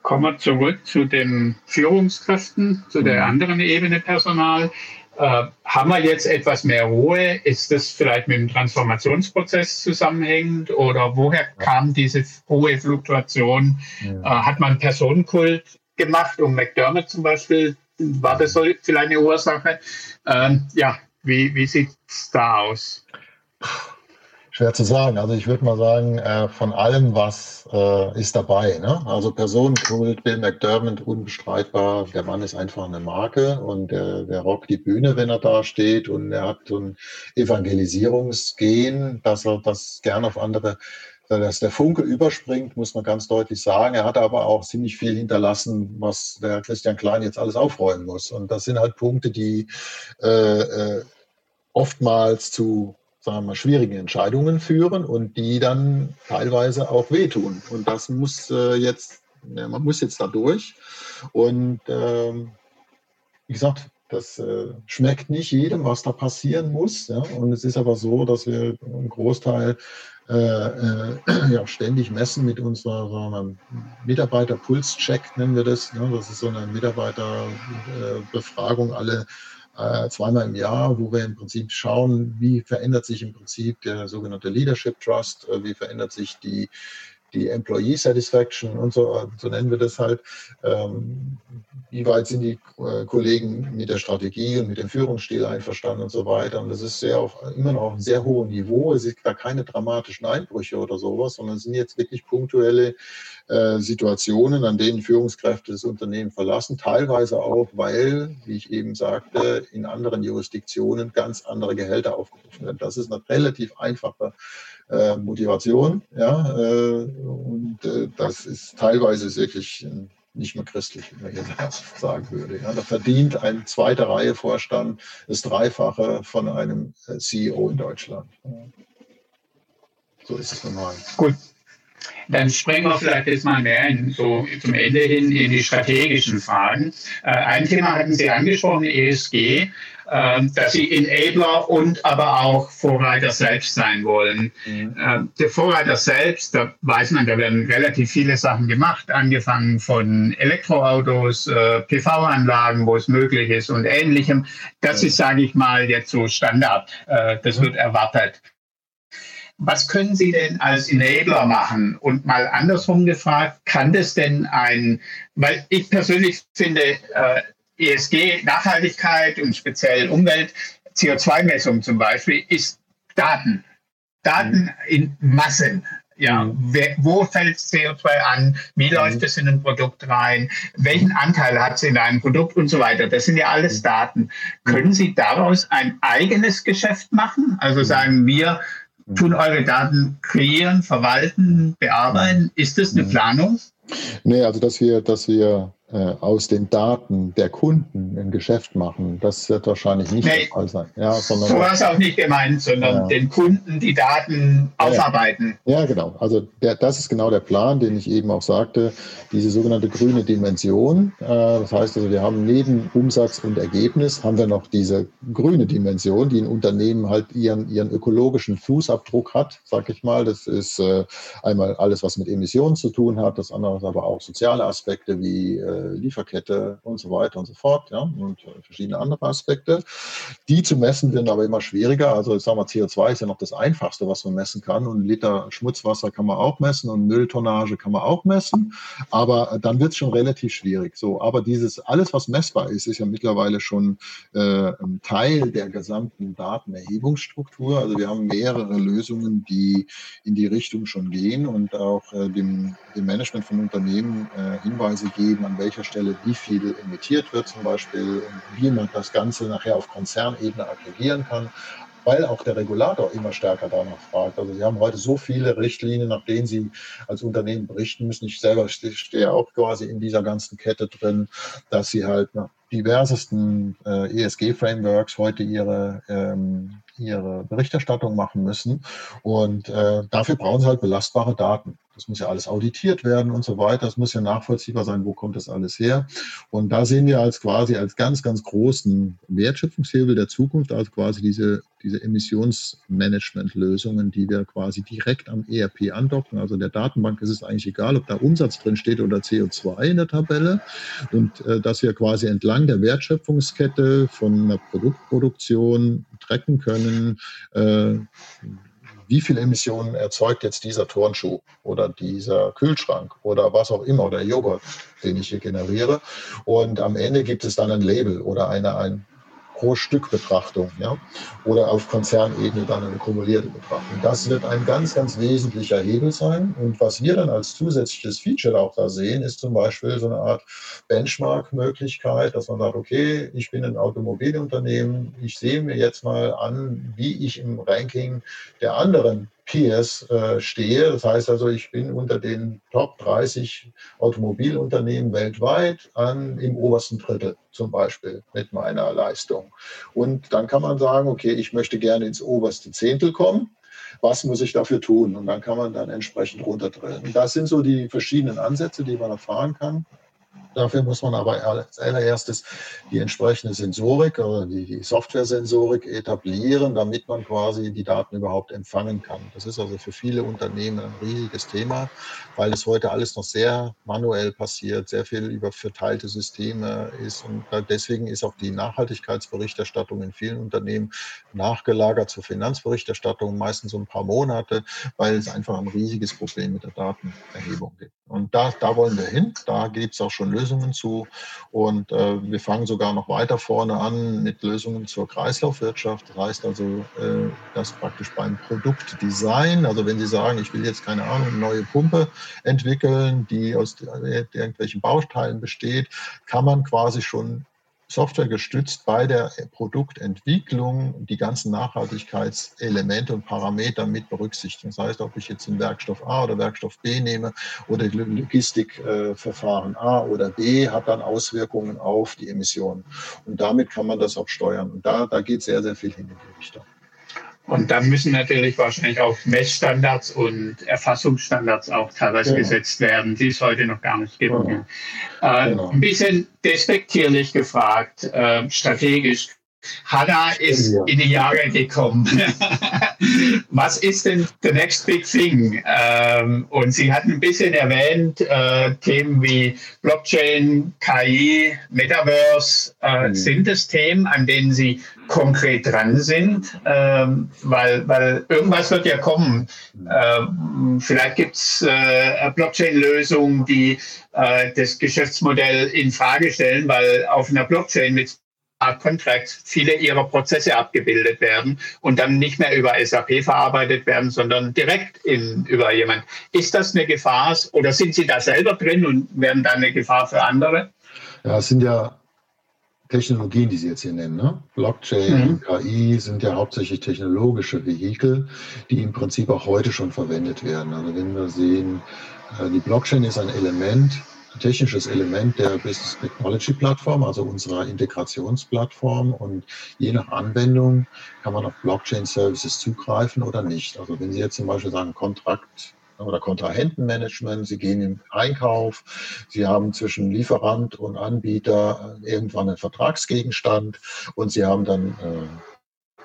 Kommen wir zurück zu den Führungskräften, zu der mhm. anderen Ebene Personal. Äh, haben wir jetzt etwas mehr Ruhe? Ist das vielleicht mit dem Transformationsprozess zusammenhängend oder woher kam diese hohe Fluktuation? Ja. Äh, hat man Personenkult gemacht, um McDermott zum Beispiel? War das vielleicht eine Ursache? Ähm, ja, wie, wie sieht es da aus? Schwer zu sagen. Also ich würde mal sagen, äh, von allem was äh, ist dabei. Ne? Also Personenkult, Bill McDermott, unbestreitbar. Der Mann ist einfach eine Marke und der, der rockt die Bühne, wenn er da steht und er hat so ein Evangelisierungsgehen, dass er das gern auf andere dass der Funke überspringt, muss man ganz deutlich sagen. Er hat aber auch ziemlich viel hinterlassen, was der Christian Klein jetzt alles aufräumen muss. Und das sind halt Punkte, die äh, äh, oftmals zu sagen wir mal, schwierigen Entscheidungen führen und die dann teilweise auch wehtun. Und das muss äh, jetzt, ja, man muss jetzt da durch. Und ähm, wie gesagt, das äh, schmeckt nicht jedem, was da passieren muss. Ja? Und es ist aber so, dass wir einen Großteil äh, äh, ja, ständig messen mit unserer Mitarbeiterpulscheck, nennen wir das. Ne? Das ist so eine Mitarbeiterbefragung alle äh, zweimal im Jahr, wo wir im Prinzip schauen, wie verändert sich im Prinzip der sogenannte Leadership Trust, äh, wie verändert sich die, die Employee Satisfaction und so, so nennen wir das halt. Ähm, wie weit sind die äh, Kollegen mit der Strategie und mit dem Führungsstil einverstanden und so weiter. Und das ist sehr auf, immer noch auf einem sehr hohen Niveau. Es gibt da keine dramatischen Einbrüche oder sowas, sondern es sind jetzt wirklich punktuelle äh, Situationen, an denen Führungskräfte das Unternehmen verlassen. Teilweise auch, weil, wie ich eben sagte, in anderen Jurisdiktionen ganz andere Gehälter aufgerufen werden. Das ist eine relativ einfache äh, Motivation. Ja, äh, und äh, das ist teilweise wirklich nicht mehr christlich, wie man hier sagen würde. Ja, da verdient ein zweiter Reihe Vorstand das Dreifache von einem äh, CEO in Deutschland. So ist es normal. Gut. Dann springen wir vielleicht jetzt mal mehr in, so zum Ende hin in die strategischen Fragen. Äh, ein Thema hatten Sie angesprochen, ESG. Ähm, dass sie Enabler und aber auch Vorreiter selbst sein wollen. Mhm. Ähm, der Vorreiter selbst, da weiß man, da werden relativ viele Sachen gemacht, angefangen von Elektroautos, äh, PV-Anlagen, wo es möglich ist und ähnlichem. Das ist, sage ich mal, jetzt so Standard. Äh, das wird erwartet. Was können Sie denn als Enabler machen? Und mal andersrum gefragt, kann das denn ein, weil ich persönlich finde, äh, ESG, Nachhaltigkeit und speziell Umwelt, CO2-Messung zum Beispiel, ist Daten. Daten in Massen. Ja, mhm. wer, wo fällt CO2 an? Wie mhm. läuft es in ein Produkt rein? Welchen Anteil hat es in einem Produkt und so weiter? Das sind ja alles mhm. Daten. Können Sie daraus ein eigenes Geschäft machen? Also sagen wir, tun eure Daten kreieren, verwalten, bearbeiten. Ist das eine Planung? Nee, also dass wir, dass wir aus den Daten der Kunden ein Geschäft machen, das wird wahrscheinlich nicht nee, der Fall sein. Ja, sondern so war es auch nicht gemeint, sondern ja. den Kunden die Daten aufarbeiten. Ja, ja genau. Also der, das ist genau der Plan, den ich eben auch sagte, diese sogenannte grüne Dimension. Äh, das heißt also, wir haben neben Umsatz und Ergebnis, haben wir noch diese grüne Dimension, die ein Unternehmen halt ihren, ihren ökologischen Fußabdruck hat, sag ich mal. Das ist äh, einmal alles, was mit Emissionen zu tun hat, das andere ist aber auch soziale Aspekte wie äh, Lieferkette und so weiter und so fort, ja, und verschiedene andere Aspekte. Die zu messen werden aber immer schwieriger. Also ich sage mal, CO2 ist ja noch das Einfachste, was man messen kann. Und Liter Schmutzwasser kann man auch messen und Mülltonnage kann man auch messen. Aber äh, dann wird es schon relativ schwierig. So, aber dieses alles, was messbar ist, ist ja mittlerweile schon äh, Teil der gesamten Datenerhebungsstruktur. Also wir haben mehrere Lösungen, die in die Richtung schon gehen und auch äh, dem, dem Management von Unternehmen äh, Hinweise geben, an welche welcher Stelle wie viel emittiert wird zum Beispiel und wie man das Ganze nachher auf Konzernebene aggregieren kann, weil auch der Regulator immer stärker danach fragt. Also Sie haben heute so viele Richtlinien, nach denen Sie als Unternehmen berichten müssen. Ich selber stehe auch quasi in dieser ganzen Kette drin, dass Sie halt nach diversesten äh, ESG-Frameworks heute ihre, ähm, ihre Berichterstattung machen müssen. Und äh, dafür brauchen sie halt belastbare Daten. Das muss ja alles auditiert werden und so weiter. Das muss ja nachvollziehbar sein, wo kommt das alles her. Und da sehen wir als quasi als ganz, ganz großen Wertschöpfungshebel der Zukunft, also quasi diese, diese Emissionsmanagement-Lösungen, die wir quasi direkt am ERP andocken. Also der Datenbank ist es eigentlich egal, ob da Umsatz drin steht oder CO2 in der Tabelle. Und äh, dass wir quasi entlang der Wertschöpfungskette von einer Produktproduktion tracken können, äh, wie viel Emissionen erzeugt jetzt dieser Turnschuh oder dieser Kühlschrank oder was auch immer oder Joghurt, den ich hier generiere. Und am Ende gibt es dann ein Label oder eine, ein pro Stück Betrachtung ja? oder auf Konzernebene dann eine kumulierte Betrachtung. Das wird ein ganz, ganz wesentlicher Hebel sein. Und was wir dann als zusätzliches Feature auch da sehen, ist zum Beispiel so eine Art Benchmark-Möglichkeit, dass man sagt, okay, ich bin ein Automobilunternehmen, ich sehe mir jetzt mal an, wie ich im Ranking der anderen Peers äh, stehe. Das heißt also, ich bin unter den Top 30 Automobilunternehmen weltweit an, im obersten Drittel zum Beispiel mit meiner Leistung. Und dann kann man sagen, okay, ich möchte gerne ins oberste Zehntel kommen. Was muss ich dafür tun? Und dann kann man dann entsprechend runterdrillen. Das sind so die verschiedenen Ansätze, die man erfahren kann. Dafür muss man aber als allererstes die entsprechende Sensorik oder die, Software-Sensorik etablieren, damit man quasi die Daten überhaupt empfangen kann. Das ist also für viele Unternehmen ein riesiges Thema, weil es heute alles noch sehr manuell passiert, sehr viel über verteilte Systeme ist. Und deswegen ist auch die Nachhaltigkeitsberichterstattung in vielen Unternehmen nachgelagert zur Finanzberichterstattung, meistens so ein paar Monate, weil es einfach ein riesiges Problem mit der Datenerhebung gibt. Und da, da wollen wir hin. Da gibt es auch schon Lösungen zu. Und äh, wir fangen sogar noch weiter vorne an mit Lösungen zur Kreislaufwirtschaft. Das heißt also, äh, dass praktisch beim Produktdesign, also wenn Sie sagen, ich will jetzt keine Ahnung, eine neue Pumpe entwickeln, die aus irgendwelchen Bausteilen besteht, kann man quasi schon Software gestützt bei der Produktentwicklung die ganzen Nachhaltigkeitselemente und Parameter mit berücksichtigen. Das heißt, ob ich jetzt einen Werkstoff A oder Werkstoff B nehme oder Logistikverfahren A oder B, hat dann Auswirkungen auf die Emissionen. Und damit kann man das auch steuern. Und da, da geht sehr, sehr viel hin in die Richtung. Und dann müssen natürlich wahrscheinlich auch Messstandards und Erfassungsstandards auch teilweise genau. gesetzt werden, die es heute noch gar nicht gibt. Genau. Äh, genau. Ein bisschen despektierlich gefragt, äh, strategisch Hanna ist ja. in die Jahre gekommen. Was ist denn the next big thing? Ähm, und Sie hatten ein bisschen erwähnt, äh, Themen wie Blockchain, KI, Metaverse äh, mhm. sind es Themen, an denen Sie konkret dran sind, ähm, weil, weil irgendwas wird ja kommen. Ähm, vielleicht gibt es äh, Blockchain-Lösungen, die äh, das Geschäftsmodell in Frage stellen, weil auf einer Blockchain mit Contracts viele ihrer Prozesse abgebildet werden und dann nicht mehr über SAP verarbeitet werden, sondern direkt in, über jemand. Ist das eine Gefahr oder sind Sie da selber drin und werden dann eine Gefahr für andere? Ja, es sind ja Technologien, die Sie jetzt hier nennen. Ne? Blockchain, mhm. KI sind ja hauptsächlich technologische Vehikel, die im Prinzip auch heute schon verwendet werden. Also wenn wir sehen, äh, die Blockchain ist ein Element, technisches Element der Business Technology Plattform, also unserer Integrationsplattform. Und je nach Anwendung kann man auf Blockchain Services zugreifen oder nicht. Also wenn Sie jetzt zum Beispiel sagen, Kontrakt oder Kontrahentenmanagement, Sie gehen im Einkauf, Sie haben zwischen Lieferant und Anbieter irgendwann einen Vertragsgegenstand und Sie haben dann äh,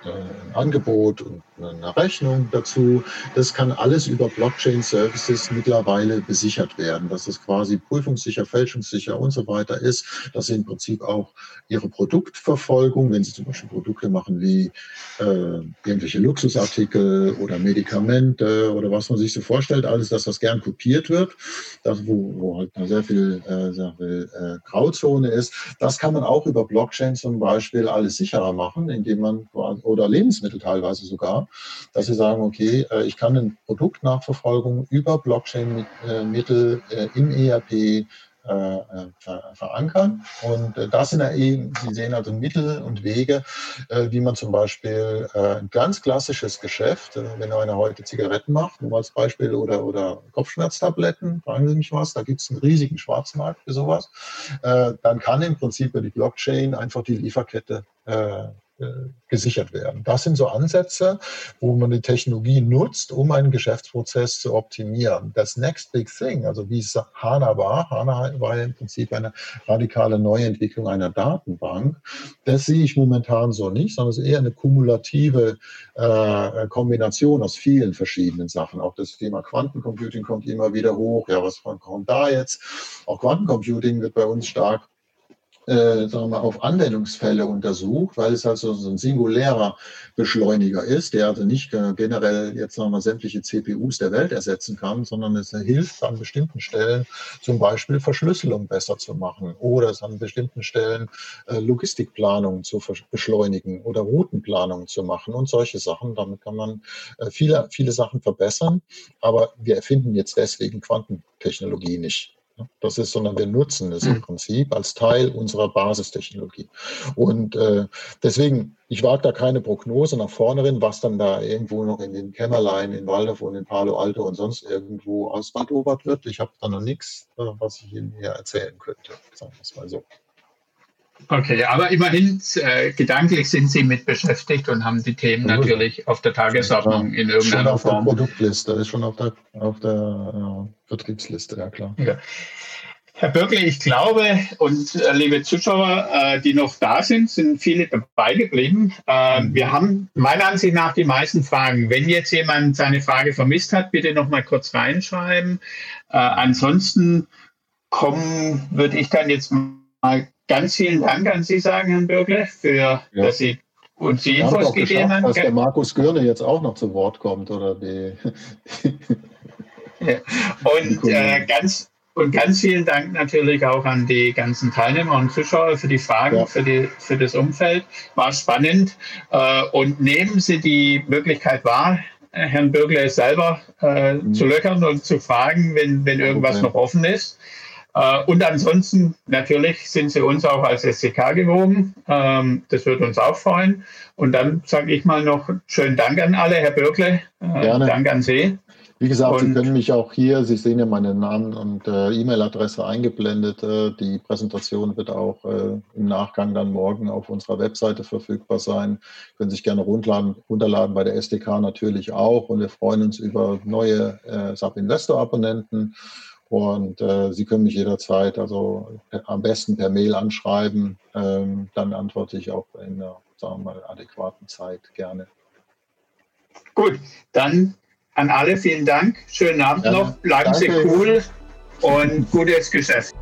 ein Angebot und eine Rechnung dazu. Das kann alles über Blockchain-Services mittlerweile besichert werden, dass es quasi prüfungssicher, fälschungssicher und so weiter ist, dass Sie im Prinzip auch Ihre Produktverfolgung, wenn Sie zum Beispiel Produkte machen wie äh, irgendwelche Luxusartikel oder Medikamente oder was man sich so vorstellt, alles, dass das gern kopiert wird, das, wo, wo halt sehr viel, äh, sehr viel äh, Grauzone ist, das kann man auch über Blockchain zum Beispiel alles sicherer machen, indem man oder Lebensmittel teilweise sogar, dass sie sagen, okay, äh, ich kann eine Produktnachverfolgung über Blockchain-Mittel äh, im ERP äh, verankern. Und das sind ja eben, Sie sehen also Mittel und Wege, wie man zum Beispiel ein ganz klassisches Geschäft, wenn einer heute Zigaretten macht, nur als Beispiel, oder, oder Kopfschmerztabletten, fragen Sie mich was, da gibt es einen riesigen Schwarzmarkt für sowas, dann kann im Prinzip über die Blockchain einfach die Lieferkette gesichert werden. Das sind so Ansätze, wo man die Technologie nutzt, um einen Geschäftsprozess zu optimieren. Das Next Big Thing, also wie es HANA war, HANA war ja im Prinzip eine radikale Neuentwicklung einer Datenbank. Das sehe ich momentan so nicht, sondern es ist eher eine kumulative äh, Kombination aus vielen verschiedenen Sachen. Auch das Thema Quantencomputing kommt immer wieder hoch. Ja, was kommt da jetzt? Auch Quantencomputing wird bei uns stark äh, sagen wir, auf Anwendungsfälle untersucht, weil es also so ein singulärer Beschleuniger ist, der also nicht generell jetzt sagen wir, sämtliche CPUs der Welt ersetzen kann, sondern es hilft an bestimmten Stellen zum Beispiel Verschlüsselung besser zu machen oder es an bestimmten Stellen äh, Logistikplanung zu beschleunigen oder Routenplanung zu machen und solche Sachen. Damit kann man äh, viele, viele Sachen verbessern, aber wir erfinden jetzt deswegen Quantentechnologie nicht. Das ist, sondern wir nutzen es im mhm. Prinzip als Teil unserer Basistechnologie. Und äh, deswegen, ich wage da keine Prognose nach vorne hin, was dann da irgendwo noch in den Kämmerlein, in Waldorf und in Palo Alto und sonst irgendwo auswaldobert wird. Ich habe da noch nichts, äh, was ich Ihnen hier erzählen könnte, sagen wir es mal so. Okay, aber immerhin äh, gedanklich sind Sie mit beschäftigt und haben die Themen natürlich auf der Tagesordnung in irgendeiner schon Form. Auf der Produktliste, ist schon auf der, auf der äh, Vertriebsliste, ja klar. Ja. Herr Bürgle, ich glaube, und äh, liebe Zuschauer, äh, die noch da sind, sind viele dabei geblieben. Äh, mhm. wir haben meiner Ansicht nach die meisten Fragen. Wenn jetzt jemand seine Frage vermisst hat, bitte noch mal kurz reinschreiben. Äh, ansonsten kommen, würde ich dann jetzt mal ganz vielen Dank an Sie sagen, Herrn Bürgle, für, ja. dass Sie uns die Infos gegeben haben. Dass der Markus Görne jetzt auch noch zu Wort kommt oder die. ja. Und äh, ganz und ganz vielen Dank natürlich auch an die ganzen Teilnehmer und Zuschauer für die Fragen, ja. für, die, für das Umfeld. War spannend. Äh, und nehmen Sie die Möglichkeit wahr, Herrn Bürgle selber äh, mhm. zu löchern und zu fragen, wenn, wenn irgendwas noch offen ist. Äh, und ansonsten natürlich sind Sie uns auch als SCK gewogen. Ähm, das würde uns auch freuen. Und dann sage ich mal noch schönen Dank an alle, Herr Bürgle. Äh, Gerne. Dank an Sie. Wie gesagt, und Sie können mich auch hier, Sie sehen ja meinen Namen und äh, E-Mail-Adresse eingeblendet. Äh, die Präsentation wird auch äh, im Nachgang dann morgen auf unserer Webseite verfügbar sein. Können sich gerne runterladen, runterladen bei der SDK natürlich auch. Und wir freuen uns über neue äh, SAP Investor Abonnenten. Und äh, Sie können mich jederzeit, also am besten per Mail anschreiben. Ähm, dann antworte ich auch in einer, sagen wir mal, adäquaten Zeit gerne. Gut, dann an alle vielen Dank. Schönen Abend ja, noch. Bleiben danke. Sie cool und gutes Geschäft.